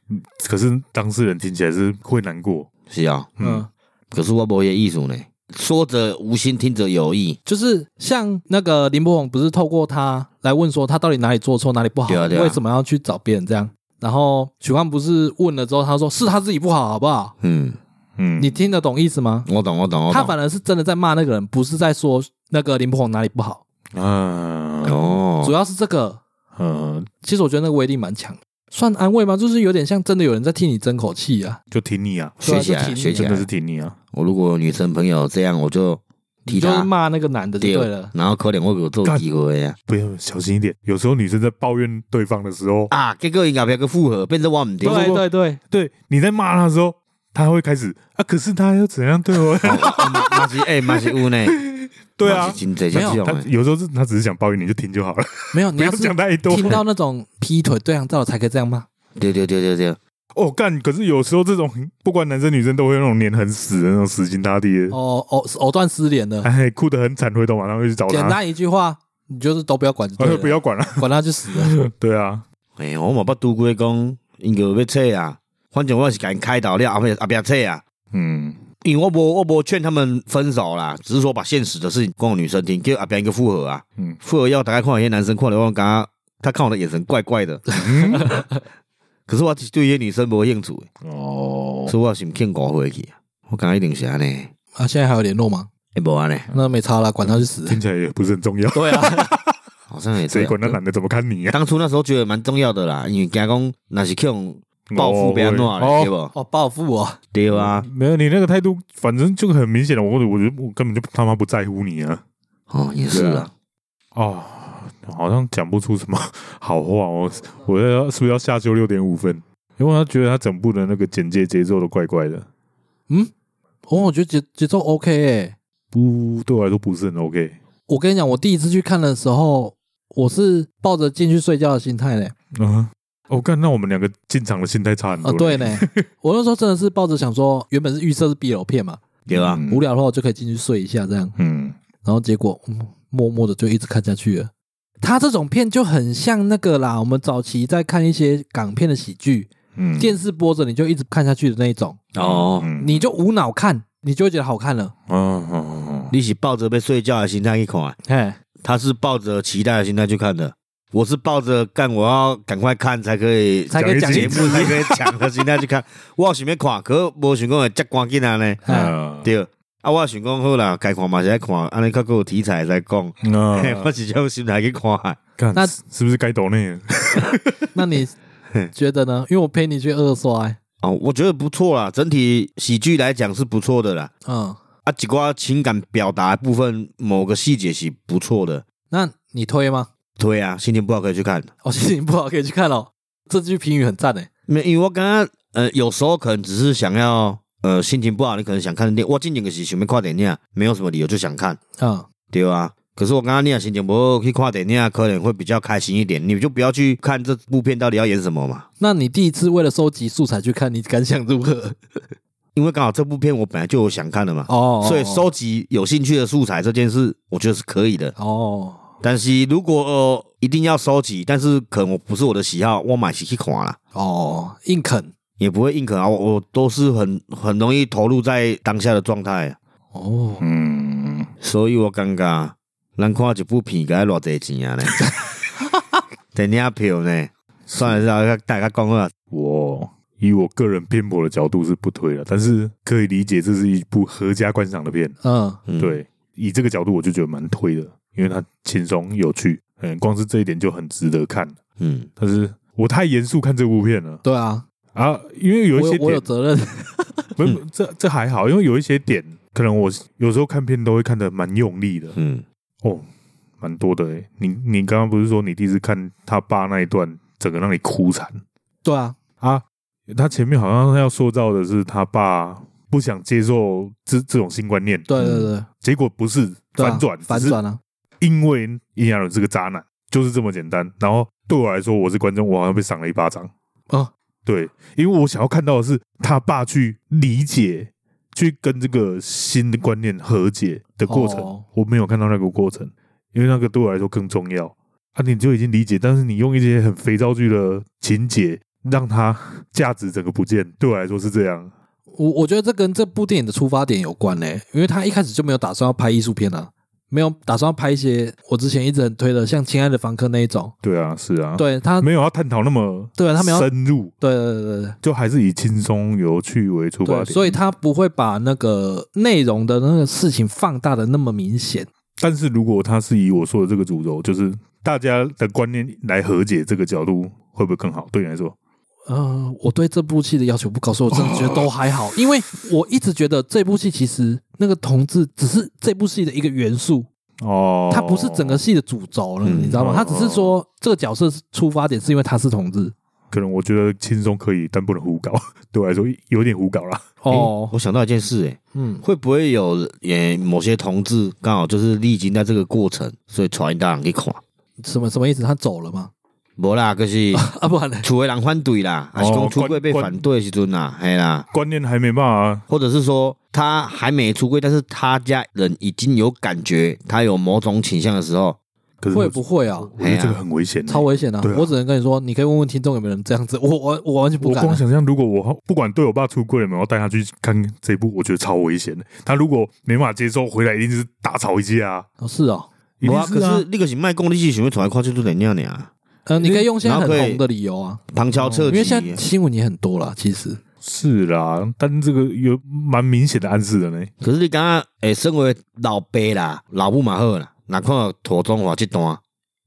可是当事人听起来是会难过，是啊、哦，嗯，可是我无些意思呢，说者无心，听者有意，就是像那个林柏宏，不是透过他来问说他到底哪里做错，哪里不好，对啊对啊，为什么要去找别人这样？然后许光不是问了之后，他说是他自己不好，好不好？嗯。嗯，你听得懂意思吗？我懂，我懂，我懂。他反而是真的在骂那个人，不是在说那个林柏宏哪里不好。嗯，哦，主要是这个。嗯，其实我觉得那个威力蛮强，算安慰吗？就是有点像真的有人在替你争口气啊，就挺你啊，学起来，学起来，真的是挺你啊。我如果女生朋友这样，我就替他骂那个男的就对了。然后可怜我给我做机会啊，不要小心一点。有时候女生在抱怨对方的时候啊，结果应该不要个复合，变成我们对对对对，你在骂他的时候。他会开始啊，可是他又怎样对我？马西哎，马西乌呢？对啊，没有，他有时候是他只是想抱怨，你就听就好了。没有，你要讲太多。听到那种劈腿对象，照才可以这样骂？对对对对对。哦，干！可是有时候这种不管男生女生都会那种脸很死的那种死心塌地的。哦藕，藕断丝连的，哎，哭得很惨，回头马上会去找他。简单一句话，你就是都不要管，不要管了，管他去死了。对啊，哎，我冇把杜龟公应该要撤啊，反正我是给人开导了，阿不阿不要切啊。嗯，因为我不我不劝他们分手啦，只是说把现实的事情讲给女生听，给阿边一个复合啊。嗯，复合要大概看一些男生看了我刚刚他看我的眼神怪怪的。嗯、可是我对一些女生没兴趣哦，所以我先劝过回去。我感觉一定是安尼。啊，现在还有联络吗？也没啊呢，那没差了，管他去死。听起来也不是很重要。对啊，好像也谁管那男的怎么看你啊？当初那时候觉得蛮重要的啦，因为惊讲那是用。报复别人了，对不？哦，报复我，对啊，没有你那个态度，反正就很明显的。我我觉得我根本就他妈不在乎你啊。哦，也是啊。哦，好像讲不出什么 好话。我我要是不是要下修六点五分？因为他觉得他整部的那个简介节奏都怪怪的。嗯，哦，我觉得节节奏 OK 诶，不，对我来说不是很 OK。我跟你讲，我第一次去看的时候，我是抱着进去睡觉的心态嘞。嗯。我看、哦、那我们两个进场的心态差很多。哦，对呢，我那时候真的是抱着想说，原本是预设是 BL 片嘛，对啊，无聊的话我就可以进去睡一下这样。嗯，然后结果、嗯、默默的就一直看下去了。他这种片就很像那个啦，我们早期在看一些港片的喜剧，嗯，电视播着你就一直看下去的那一种。哦，你就无脑看，你就会觉得好看了。嗯嗯嗯，你是抱着被睡觉的心态去看，嘿，他是抱着期待的心态去看的。我是抱着干，我要赶快看才可以，才可以讲节目，才可以讲的心态去看。我想要看，可是无想讲会这赶紧啊呢？对啊，我想讲好啦，该看嘛是爱看，安尼较够题材在讲。我是这种心态去看，那是不是该抖内？那你觉得呢？因为我陪你去二刷，哦，我觉得不错啦，整体喜剧来讲是不错的啦。嗯，啊，几挂情感表达部分，某个细节是不错的。那你推吗？推啊，心情不好可以去看。哦，心情不好可以去看哦。这句评语很赞诶。没，因为我刚刚呃，有时候可能只是想要呃，心情不好，你可能想看电影。我今年可是想要看电影，没有什么理由就想看。嗯，对啊。可是我刚刚你俩心情不好去看电影，可能会比较开心一点。你就不要去看这部片到底要演什么嘛。那你第一次为了收集素材去看，你感想如何？因为刚好这部片我本来就有想看的嘛。哦，哦。所以收集有兴趣的素材这件事，我觉得是可以的。哦。但是如果呃一定要收集，但是可能我不是我的喜好，我买起去看了哦，硬啃也不会硬啃啊，我我都是很很容易投入在当下的状态哦，嗯，所以我感觉咱看一部片该偌济钱啊呢，电影票呢，算了，是大家讲啊，我以我个人偏颇的角度是不推了，但是可以理解这是一部合家观赏的片，嗯，对，以这个角度我就觉得蛮推的。因为它轻松有趣，嗯，光是这一点就很值得看，嗯。但是我太严肃看这部片了，对啊，啊，因为有一些点我有责任，不是这这还好，因为有一些点，可能我有时候看片都会看的蛮用力的，嗯，哦，蛮多的诶。你你刚刚不是说你第一次看他爸那一段，整个让你哭惨？对啊，啊，他前面好像要塑造的是他爸不想接受这这种新观念，对对对，结果不是反转，反转啊。因为炎亚纶是个渣男，就是这么简单。然后对我来说，我是观众，我好像被赏了一巴掌啊！对，因为我想要看到的是他爸去理解、去跟这个新的观念和解的过程，哦、我没有看到那个过程。因为那个对我来说更重要啊，你就已经理解，但是你用一些很肥皂剧的情节，让它价值整个不见，对我来说是这样。我我觉得这跟这部电影的出发点有关呢、欸，因为他一开始就没有打算要拍艺术片啊。没有打算要拍一些我之前一直很推的，像《亲爱的房客》那一种。对啊，是啊，对他没有要探讨那么对啊，他没有深入。对对对对，就还是以轻松有趣为出发点。所以他不会把那个内容的那个事情放大的那么明显。但是如果他是以我说的这个主轴，就是大家的观念来和解，这个角度会不会更好？对你来说？呃，我对这部戏的要求不高，所以我真的觉得都还好，因为我一直觉得这部戏其实那个同志只是这部戏的一个元素哦，它不是整个戏的主轴了，嗯、你知道吗？他只是说这个角色出发点是因为他是同志，可能我觉得轻松可以，但不能胡搞，对我来说有点胡搞了。哦、欸，我想到一件事、欸，哎，嗯，会不会有也某些同志刚好就是历经在这个过程，所以传一大人给垮？什么什么意思？他走了吗？无啦，就是 啊，不，厝的人反对啦，还是讲出柜被反对的时阵啦，嘿啦，观念还没办法，或者是说他还没出柜，但是他家人已经有感觉他有某种倾向的时候，会不会啊？我觉得这个很危险，超危险啊！我只能跟你说，你可以问问听众有没有人这样子，我我我完全不敢。我光想象，如果我不管对我爸出柜了没有，我带他去看这一部，我觉得超危险的。他如果没办法接受，回来一定是大吵一架啊！哦，是啊，可是那个是卖功力，气想要传来看这部电影呢？呃，你可以用现在很红的理由啊，旁敲侧击，因为现在新闻也很多啦，其实是啦，但这个有蛮明显的暗示的呢。可是你刚刚诶，身为老爸啦，老母嘛好啦，哪看到庹宗华这段，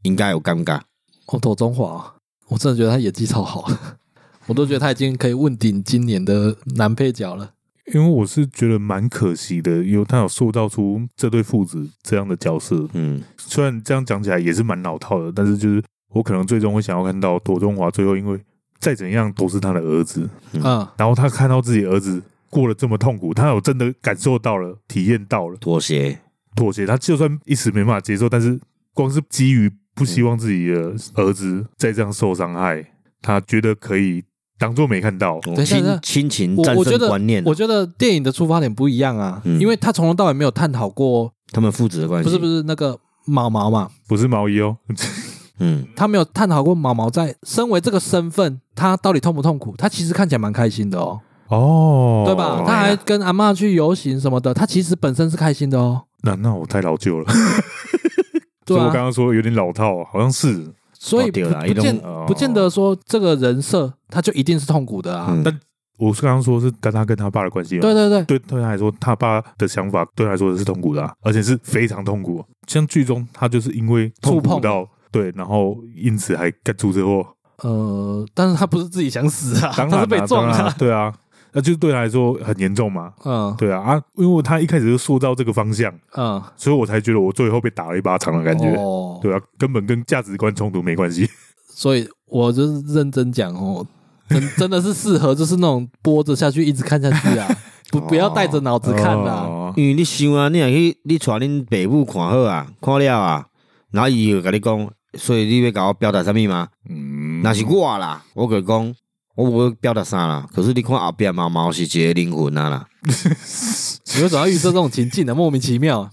应该有尴尬。哦，庹宗华，我真的觉得他演技超好，我都觉得他已经可以问鼎今年的男配角了。因为我是觉得蛮可惜的，因为他有塑造出这对父子这样的角色。嗯，虽然这样讲起来也是蛮老套的，但是就是。我可能最终会想要看到庹宗华最后，因为再怎样都是他的儿子，嗯，然后他看到自己儿子过得这么痛苦，他有真的感受到了、体验到了。妥协，妥协。他就算一时没办法接受，但是光是基于不希望自己的儿子再这样受伤害，他觉得可以当做没看到。亲亲情战胜观念，我觉得电影的出发点不一样啊，因为他从头到尾没有探讨过他们父子的关系，不是不是那个毛毛嘛，不是毛衣哦。嗯，他没有探讨过毛毛在身为这个身份，他到底痛不痛苦？他其实看起来蛮开心的哦，哦，对吧？他还跟阿嬷去游行什么的，他其实本身是开心的哦。那那我太老旧了，对啊，我刚刚说有点老套，好像是，所以不见不见得说这个人设他就一定是痛苦的啊。但我是刚刚说是跟他跟他爸的关系，对对对，对对他来说，他爸的想法对他来说是痛苦的，而且是非常痛苦。像剧中他就是因为触碰到。对，然后因此还干出车祸。呃，但是他不是自己想死啊，当然他是被撞了。对啊，那就是对他来说很严重嘛。嗯，对啊啊，因为他一开始就塑造这个方向，嗯，所以我才觉得我最后被打了一巴掌的感觉。哦，对啊，根本跟价值观冲突没关系。所以我就是认真讲哦，真 真的是适合就是那种播着下去一直看下去啊，不不要带着脑子看啦。哦，因为你想啊，你也去你带恁爸母看好啊，看了啊，然后伊又跟你讲。所以你要跟我表达什么吗？嗯，那是我啦，我跟你讲，我不会表达啥啦。可是你看后边毛毛是一个灵魂啊啦。你为什么要预设这种情境呢？莫名其妙。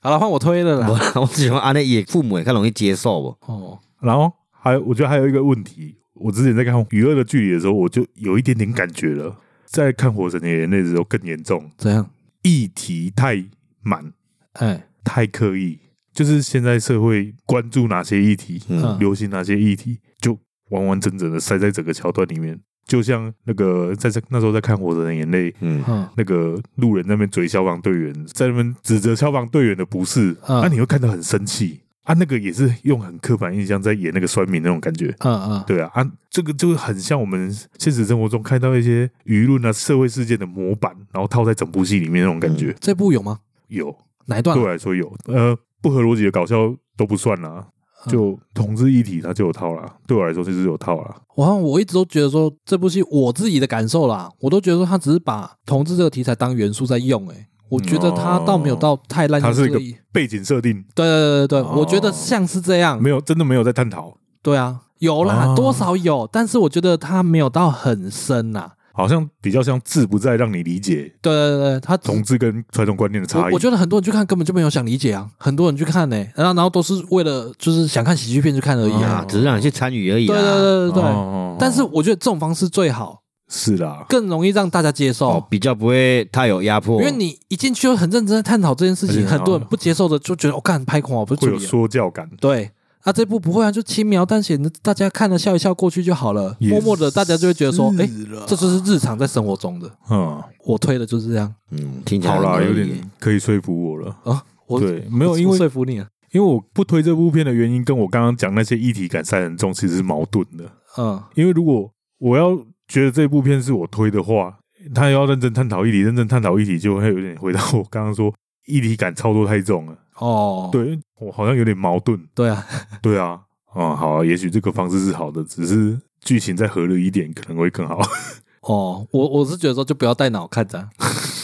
好了，换我推了啦。我只喜欢安内，父母也较容易接受不？哦。然后还有，我觉得还有一个问题，我之前在看《娱乐的距离》的时候，我就有一点点感觉了。在看《火神的眼泪》的时候更严重。怎样？议题太满，哎，太刻意。就是现在社会关注哪些议题，嗯，流行哪些议题，就完完整整的塞在整个桥段里面。就像那个在这那时候在看《火神的眼泪》，嗯，那个路人那边嘴消防队员，在那边指责消防队员的不是，啊，你会看到很生气啊。那个也是用很刻板印象在演那个酸民那种感觉，嗯嗯，对啊啊，这个就很像我们现实生活中看到一些舆论啊、社会事件的模板，然后套在整部戏里面那种感觉。这部有吗？有，哪一段？对我来说有，呃。不合逻辑的搞笑都不算啦，就同志一体它就有套啦。对我来说就是有套啦。我我一直都觉得说这部戏我自己的感受啦，我都觉得说他只是把同志这个题材当元素在用。诶，我觉得他倒没有到太烂。它是一个背景设定。对对对对对，我觉得像是这样。没有，真的没有在探讨。对啊，有啦，多少有，但是我觉得他没有到很深呐。好像比较像字不在让你理解。对对对，他同志跟传统观念的差异。我，觉得很多人去看根本就没有想理解啊，很多人去看呢、欸，然后然后都是为了就是想看喜剧片去看而已啊，哦、只是让你去参与而已。对对对对对。哦、但是我觉得这种方式最好。是啦，更容易让大家接受，哦、比较不会太有压迫。因为你一进去就很认真的探讨这件事情，很多人不接受的就觉得我干、哦、拍恐，不是会有说教感。对。啊，这部不会啊，就轻描淡写的，大家看了笑一笑过去就好了。默默的，大家就会觉得说，哎，这就是日常在生活中的。嗯，我推的就是这样。嗯，听起来好啦，有点可以说服我了啊。我对，没有因为说服你啊，因为我不推这部片的原因，跟我刚刚讲那些议题感塞很重，其实是矛盾的。嗯，因为如果我要觉得这部片是我推的话，他要认真探讨议题，认真探讨议题，就会有点回到我刚刚说议题感操作太重了。哦，对，我好像有点矛盾。对啊，对啊，啊，好啊，也许这个方式是好的，只是剧情再合理一点可能会更好。哦，我我是觉得说，就不要带脑看着，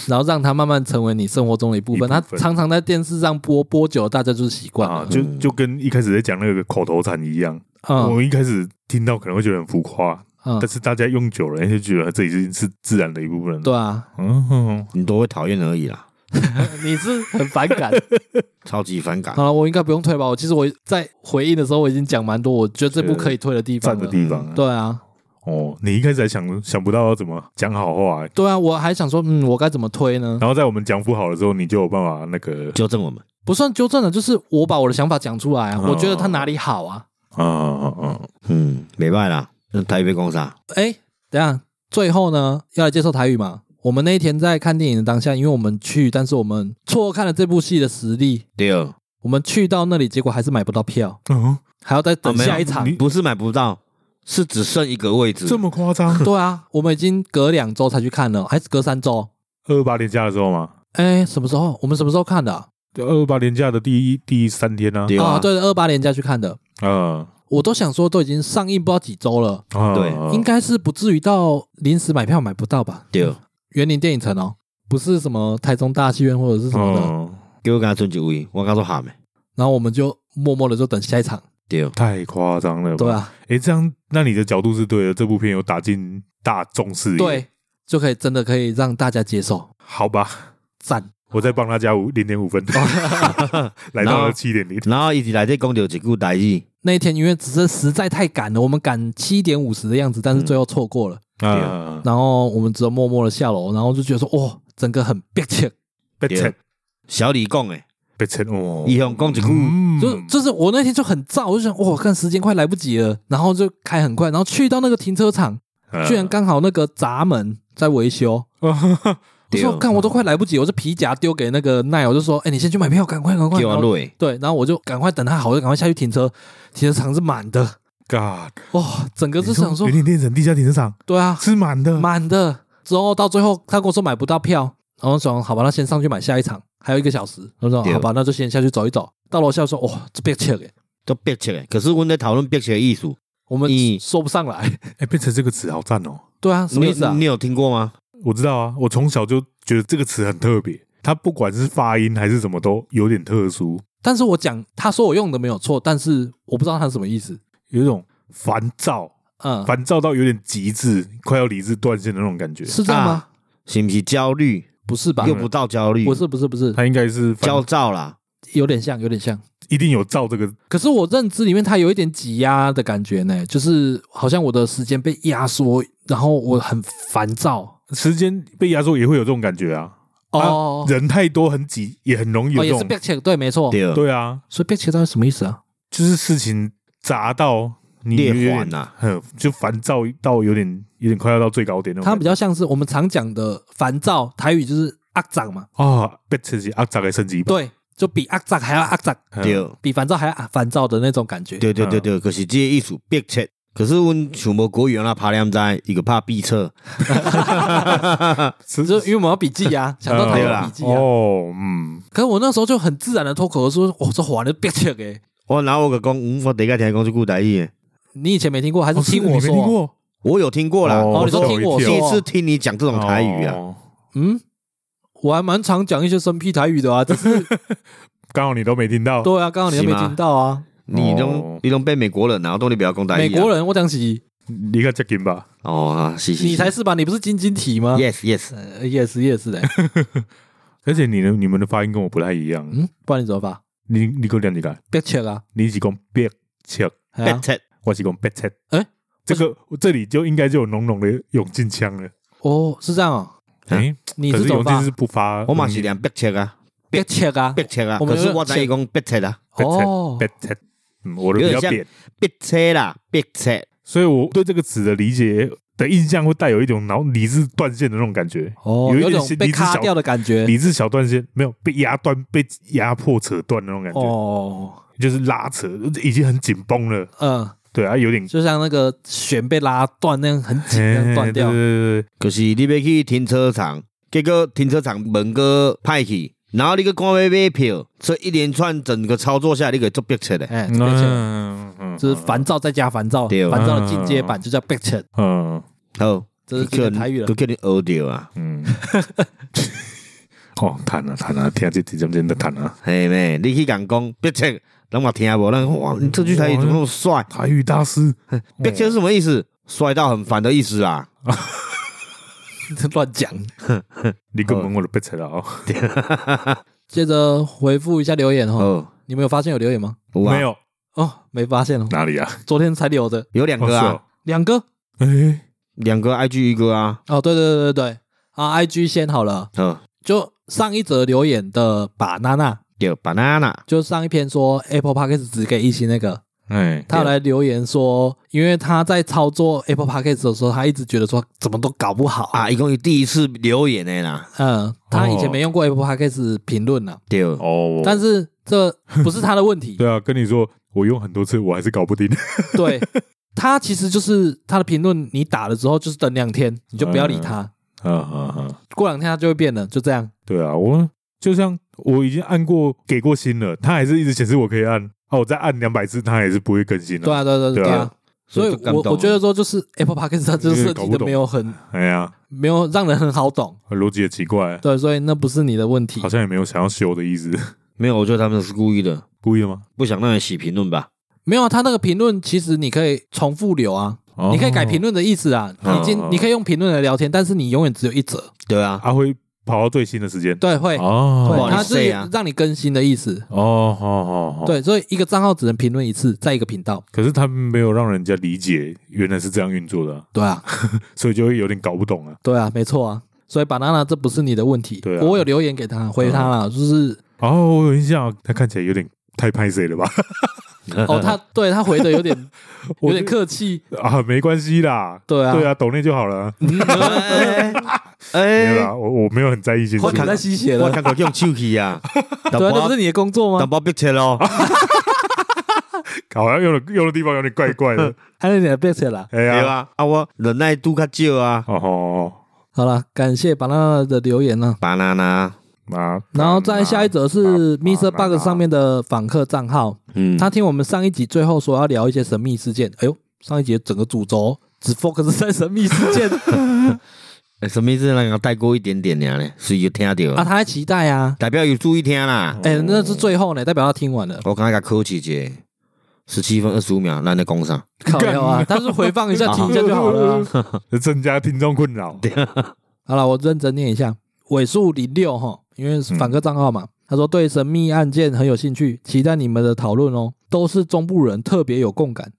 然后让它慢慢成为你生活中的一部分。它常常在电视上播播久了，大家就是习惯了。就就跟一开始在讲那个口头禅一样。我一开始听到可能会觉得很浮夸，但是大家用久了，就觉得这已经是自然的一部分。对啊，嗯，你都会讨厌而已啦。你是很反感，超级反感。好了，我应该不用推吧？我其实我在回应的时候，我已经讲蛮多，我觉得这部可以推的地方的地方。对啊，哦，你一开始还想想不到要怎么讲好话、欸。对啊，我还想说，嗯，我该怎么推呢？然后在我们讲不好的时候，你就有办法那个纠正我们。不算纠正了，就是我把我的想法讲出来啊，我觉得他哪里好啊。嗯嗯嗯嗯，没办法啦，那台语被攻杀。哎，等下，最后呢，要来接受台语吗？我们那一天在看电影的当下，因为我们去，但是我们错看了这部戏的实力。对，我们去到那里，结果还是买不到票，嗯，还要再等下一场。不是买不到，是只剩一个位置。这么夸张？对啊，我们已经隔两周才去看了，还是隔三周？二二八年假的时候吗？哎，什么时候？我们什么时候看的？对，二二八年假的第一第三天呢？啊，对，二二八年假去看的。嗯，我都想说，都已经上映不知道几周了，对，应该是不至于到临时买票买不到吧？对。员林电影城哦，不是什么台中大戏院或者是什么的，哦、给我跟他存几位，我跟他说喊没，然后我们就默默的就等下一场。对，太夸张了吧。对啊，哎，这样那你的角度是对的，这部片有打进大众视野，对，就可以真的可以让大家接受。好吧，赞，我再帮他加五零点五分，来到了七点零，然后一直来这讲到几句台语。那一天因为只是实在太赶了，我们赶七点五十的样子，但是最后错过了。嗯啊，然后我们只有默默的下楼，然后就觉得说，哇，整个很憋切，憋切。小李讲诶，憋切哦，一向讲一句，就就是我那天就很燥，我就想，哇，看时间快来不及了，然后就开很快，然后去到那个停车场，居然刚好那个闸门在维修，我说，看我都快来不及，我这皮夹丢给那个奈，我就说，哎，你先去买票，赶快赶快，对，然后我就赶快等他好，我就赶快下去停车，停车场是满的。God，哇，整个是想说，云林电影地下停车场，对啊，是满的，满的。之后到最后，他跟我说买不到票，然后说好吧，那先上去买下一场，还有一个小时。我说好吧，那就先下去走一走。到楼下说，哇，这憋气诶，都憋气诶。可是我们在讨论憋气的艺术，我们说不上来。哎，憋切这个词好赞哦。对啊，什么意思啊？你有听过吗？我知道啊，我从小就觉得这个词很特别，它不管是发音还是什么都有点特殊。但是我讲，他说我用的没有错，但是我不知道他是什么意思，有一种。烦躁，嗯，烦躁到有点极致，快要理智断线的那种感觉，是这样吗？啊、是不是焦虑？不是吧？又不到焦虑，不是，不是，不是，他应该是焦躁啦，有点像，有点像，一定有躁这个。可是我认知里面，它有一点挤压的感觉呢，就是好像我的时间被压缩，然后我很烦躁。时间被压缩也会有这种感觉啊。哦，啊、人太多很挤，也很容易有这种。哦、也是憋气，对，没错，对，啊。所以憋气到底什么意思啊？就是事情砸到。裂缓呐，就烦躁到有点有点快要到最高点那种。它比较像是我们常讲的烦躁，台语就是阿杂嘛。哦，变成是阿杂的升级版。对，就比阿杂还要阿杂，对，比烦躁还要烦躁的那种感觉。对对对对，可是这个意思憋切。可是我想无国语啊，怕两在一个怕闭册。就因为我们要笔记啊，想到台语笔记啊。哦，嗯。可是我那时候就很自然的脱口而出，我这话你憋切嘅。我然后我个讲，我第一个听讲这句台语。你以前没听过，还是听我说？我有听过啦。哦，你说听我，第一次听你讲这种台语啊。嗯，我还蛮常讲一些生僻台语的啊，只是刚好你都没听到。对啊，刚好你都没听到啊。你都你都被美国人，然后都你不要讲台语。美国人，我讲起你个接近吧。哦，是是，你才是吧？你不是晶晶体吗？Yes Yes，Yes Yes 的。而且你的你们的发音跟我不太一样。嗯，不然你怎么发？你你给我念几个？别切啊！你是讲别切，别切，我是讲别切。哎，这个这里就应该就有浓浓的永进腔了。哦，是这样啊？哎，你是永进是不发，我嘛是念别切啊，别切啊，别切啊。可是我在讲别切啊。哦，别切，嗯，我的比较扁，别切啦，别切。所以我对这个词的理解。的印象会带有一种脑理智断线的那种感觉，哦，有一点被卡掉的感觉，理智小断线，没有被压断、被压迫、扯断的那种感觉，哦，就是拉扯，已经很紧绷了，嗯，对啊，有点就像那个弦被拉断那样很紧，断掉，对对对，可是你要去停车场，结果停车场门哥派去，然后你个赶快买票，所以一连串整个操作下来，你可以做别切的，哎，嗯嗯，就是烦躁再加烦躁，烦躁的进阶版就叫别切，嗯。好，这是台语了，都叫你学掉啊！嗯，哦，弹啊弹啊，听这这这边的弹啊！嘿妹，你去讲讲，别切，让我听不？那哇，你这句台语怎么那么帅？台语大师，逼切是什么意思？帅到很烦的意思啊！乱讲，你根本我都别切了啊！接着回复一下留言哦，你们有发现有留言吗？没有。哦，没发现哦。哪里啊？昨天才留的，有两个啊，两个，哎。两个 IG 一个啊，哦，对对对对对，啊，IG 先好了，嗯，就上一则留言的 banana，对 banana，就上一篇说 Apple Podcast 只给一星那个，哎，他有来留言说，因为他在操作 Apple Podcast 的时候，他一直觉得说怎么都搞不好。啊，一共有第一次留言的啦，嗯，他以前没用过 Apple Podcast 评论呢，对。哦，但是这不是他的问题，对啊，跟你说我用很多次，我还是搞不定，对。他其实就是他的评论，你打了之后就是等两天，你就不要理他。啊啊啊，过两天他就会变了，就这样。对啊，我就像我已经按过给过新了，他还是一直显示我可以按。哦，我再按两百次，它也是不会更新的。对啊，对对对对啊。所以我我觉得说，就是 Apple Podcast 它就是设计的没有很，哎呀，没有让人很好懂，逻辑也奇怪。对，所以那不是你的问题。好像也没有想要修的意思。没有，我觉得他们是故意的，故意的吗？不想让人洗评论吧。没有啊，他那个评论其实你可以重复留啊，你可以改评论的意思啊，已经你可以用评论来聊天，但是你永远只有一则。对啊，他会跑到最新的时间。对，会哦，它是让你更新的意思。哦，好好好。对，所以一个账号只能评论一次，在一个频道。可是他没有让人家理解原来是这样运作的。对啊，所以就会有点搞不懂啊。对啊，没错啊。所以 banana 这不是你的问题。对啊，我有留言给他，回他了，就是哦，我有印象，他看起来有点太拍谁了吧。哦，他对他回的有点 有点客气。啊，没关系啦，对啊，对啊，懂内就好了。哎，没有啦，我我没有很在意这些。我看在吸血了，我看到用手机啊，对啊，那不是你的工作吗？打包别切喽，好像用的用的地方有点怪怪的，还有点别切了，对啊，啊，我忍耐度较少啊。哦，好了，感谢 banana 的留言呢，banana。啊，然后再下一则是 Mr. Bug 上面的访客账号，嗯，他听我们上一集最后说要聊一些神秘事件，哎呦，上一集整个主轴只 focus 在神秘事件，神秘事件让他带过一点点呢，所以就听到。啊，他还期待啊，代表有注意听啦，哎，那是最后呢，代表他听完了，我刚才给客气姐，十七分二十五秒，让你攻上，靠有啊，但是回放一下 听一下就好了，增加听众困扰，好了，我认真念一下，尾数零六哈。因为是访客账号嘛，他说对神秘案件很有兴趣，期待你们的讨论哦。都是中部人，特别有共感，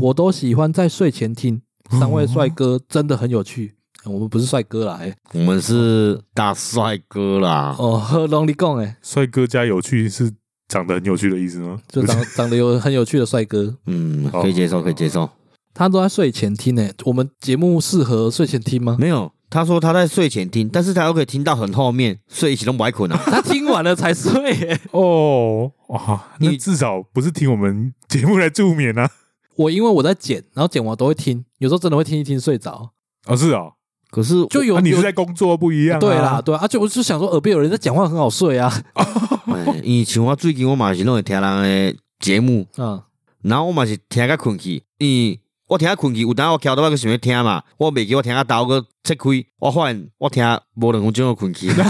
我都喜欢在睡前听。三位帅哥真的很有趣，我们不是帅哥啦，哎，我们是大帅哥啦。哦，喝龙利贡哎，帅哥加有趣是长得很有趣的意思吗？就长 长得有很有趣的帅哥，嗯，可以接受，可以接受。他都在睡前听诶，我们节目适合睡前听吗？没有。他说他在睡前听，但是他又可以听到很后面，睡一起都不爱困啊。他听完了才睡耶。哦，哇，你至少不是听我们节目来助眠啊。我因为我在剪，然后剪完都会听，有时候真的会听一听睡着。哦，是啊，可是就有、啊、你是在工作不一样、啊。对啦，对，而且我就想说耳边有人在讲话，很好睡啊。因为像我最近我嘛是拢会听人的节目，嗯，然后我嘛是听个困去，嗯。我听困去，有当我翘到我个想要听嘛，我未记我听下刀个切开，我发现我听无两分钟就困去。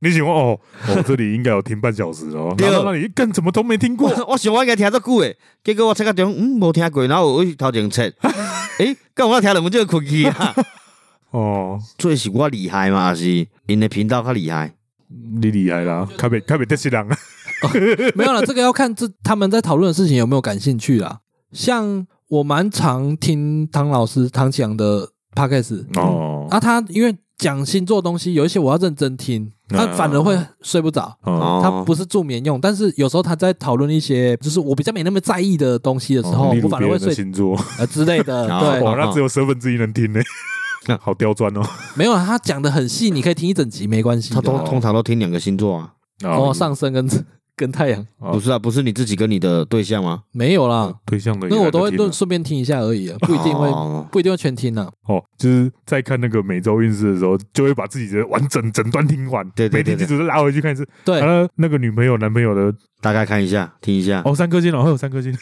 你想哦，我这里应该有听半小时哦。对，那你更怎么都没听过？我想我应该听这久诶，结果我切个中，嗯，无听过，然后我头前切。诶，干嘛听两分钟困去啊？哦，这是我厉害吗？还是因的频道较厉害？你厉害啦，特别特别得罪人啊！没有了，这个要看这他们在讨论的事情有没有感兴趣啦。像我蛮常听唐老师唐綺阳的 podcast 哦，啊，他因为讲星座东西，有一些我要认真听，他反而会睡不着。哦，他不是助眠用，但是有时候他在讨论一些就是我比较没那么在意的东西的时候，我反而会睡星座呃之类的。对，哇，那只有十分之一能听呢。那 好刁钻哦！没有啊，他讲的很细，你可以听一整集没关系。他通通常都听两个星座啊，哦，上升跟跟太阳。不是啊，不是你自己跟你的对象吗？没有啦，对象的。那我都会顺顺便听一下而已啊，不一定会不一定会全听呢。哦，就是在看那个每周运势的时候，就会把自己的完整整段听完，对对对，每天只是拉回去看一次。对，那个女朋友男朋友的大概看一下，听一下。哦，三颗星，然后有三颗星，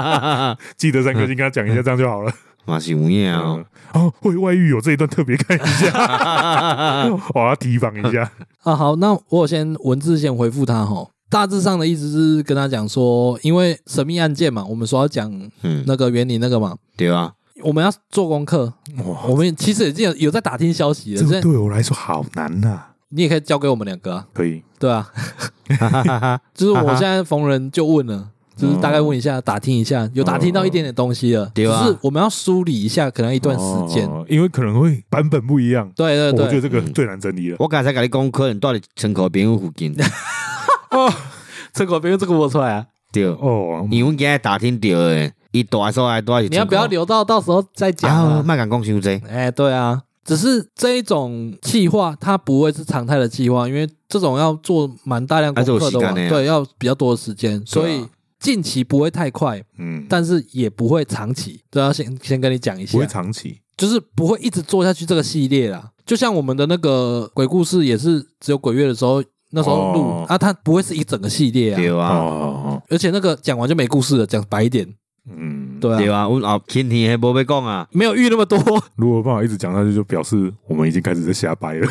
记得三颗星，跟他讲一下，这样就好了。马是无言啊！哦，会外遇有这一段特别看一下，我要提防一下啊！好，那我先文字先回复他哈。大致上的意思是跟他讲说，因为神秘案件嘛，我们说要讲那个原理那个嘛，对啊，我们要做功课。哇，我们其实已经有有在打听消息了。这对我来说好难呐！你也可以交给我们两个啊，可以，对啊，就是我现在逢人就问了。就是大概问一下，打听一下，有打听到一点点东西了。对啊，只是我们要梳理一下，可能一段时间，因为可能会版本不一样。对对对，我觉得这个最难整理了。我刚才跟你讲，可能到底城口边附近。哦，城口边这个我出来啊。对哦，因为今天打听到诶，一大说还多。你要不要留到到时候再讲啊？麦敢讲伤济。哎，对啊，只是这一种计划，它不会是常态的计划，因为这种要做蛮大量功课的，对，要比较多的时间，所以。近期不会太快，嗯，但是也不会长期，都要先先跟你讲一下，不会长期，就是不会一直做下去这个系列啦。就像我们的那个鬼故事，也是只有鬼月的时候那时候录、哦、啊，它不会是一整个系列啊，对啊，哦、而且那个讲完就没故事了，讲白一点，嗯，对啊，对啊，我啊今天还不被讲啊，没有遇那么多。如果办法一直讲下去，就表示我们已经开始在瞎掰了，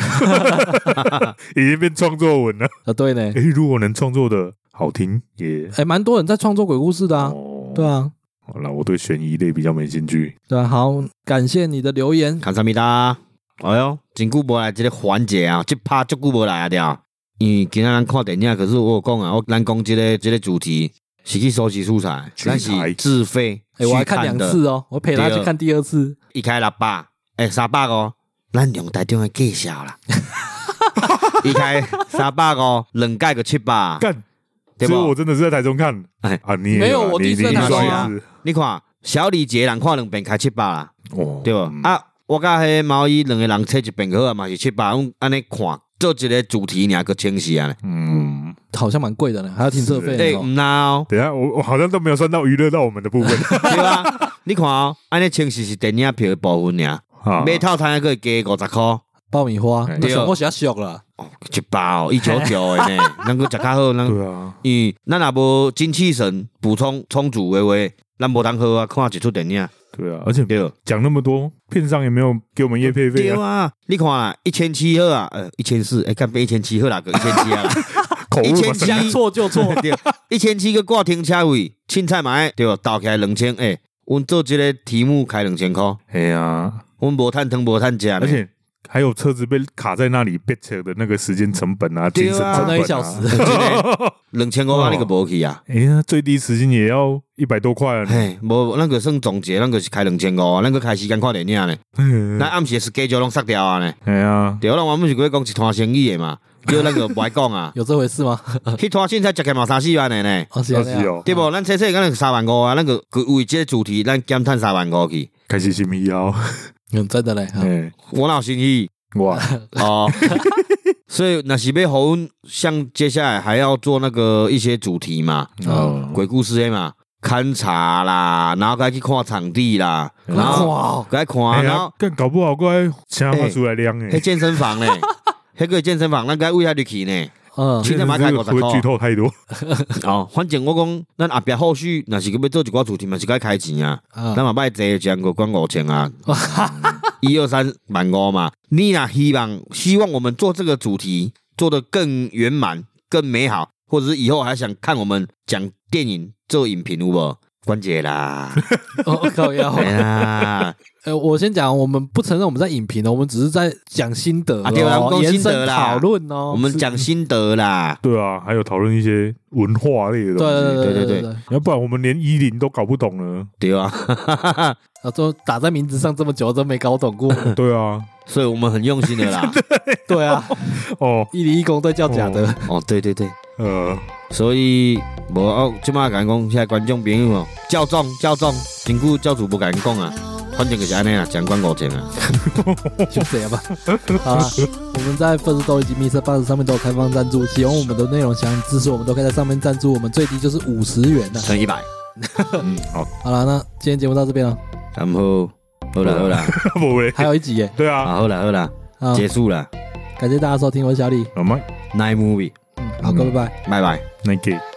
已经变创作文了啊。对呢，诶，如果能创作的。好听也还蛮多人在创作鬼故事的啊，对啊。好了，我对悬疑类比较没兴趣。对啊，好，感谢你的留言。卡萨米达？哎呦，真久没来这个环节啊，这趴足久没来啊，对啊。因为今天咱看电影，可是我有讲啊，我咱讲这个这个主题是去收集素材，但是自费。哎，我还看两次哦，我陪他去看第二次。一开六百，哎，三百哦，咱用台中的计小啦。一开三百哦，两盖个七百。干所以我真的是在台中看，哎啊，你没有我第一次在台中啊。你看小李杰人看两遍开七百啦，对吧？啊，我甲迄毛衣两个人切一遍好啊嘛是七百，阮安尼看做一个主题尔个清晰啊。嗯，好像蛮贵的呢，还要停车费。哎，唔孬。等下我我好像都没有算到娱乐到我们的部分。对吧？你看哦，安尼清晰是电影票的部分呀，买套餐还可以加五十块。爆米花，对，我是要俗了。一包一九九的呢，能够食较好，能对啊。嗯，咱若无精气神补充充足的话，咱无通好啊，看一出电影。对啊，而且对，讲那么多，片商也没有给我们业配费。对啊，你看啊，一千七好啊，呃，一千四，哎，看变一千七好哪个一千七啊？一千七错就错，对，一千七个挂停车位，凊彩买对，倒起来两千，哎，阮做这个题目开两千块。哎呀，阮无趁汤无趁食，而且。还有车子被卡在那里，别扯的那个时间成本啊，精神成本啊，两千块那个无去啊！哎呀，最低时薪也要一百多块啊！嘿，无那个算总结，那个是开两千块，那个开时间看电影呢。那暗时是 schedule 拢杀掉啊呢。哎呀，对，那我们是过讲一摊生意的嘛，就那个不爱讲啊。有这回事吗？一摊现在才开三四万的呢。是哦，对不？咱车车刚才三万五啊，那个为这个主题，咱减碳三万五去。开始心意哦。嗯，真的嘞。嗯，我老心意。哇哦，所以那是要好，像接下来还要做那个一些主题嘛，哦，鬼故事嘛，勘察啦，然后该去看场地啦，然后该看，然后更搞不好该请他出来亮诶，去健身房呢，那个健身房那该为啥去呢？嗯，现在马开过会剧透太多哦。反正我讲，咱后边后续那是要做一寡主题嘛，是该开钱啊，咱嘛卖这讲个关五千啊。一二三万五嘛，你呐希望希望我们做这个主题做得更圆满、更美好，或者是以后还想看我们讲电影做影评，有无？关节啦，哦，靠腰。哎呀，呃，我先讲，我们不承认我们在影评的，我们只是在讲心得啊，延伸讨论哦。我们讲心得啦，对啊，还有讨论一些文化类的东西，对对对对对，要不然我们连一零都搞不懂了，对啊，啊，都打在名字上这么久都没搞懂过，对啊，所以我们很用心的啦，对。啊，哦，一零一公都叫假的，哦，对对对，呃。所以无哦，即马敢讲，现在观众朋友哦，教众教众，真久教主不敢讲啊，反正就是安尼啊，讲广告钱啊，就这样吧。好啦，我们在 Firstory 以及 MixerBox 上面都有开放赞助，喜欢我们的内容，想支持我们都可以在上面赞助，我们最低就是五十元的，乘一百。嗯，好，好了，那今天节目到这边了。然后，好了好了，还有一集耶。对啊，好了好了，结束了，感谢大家收听，我是小李，好吗？Night Movie。好，各位拜。拜，拜拜，再见。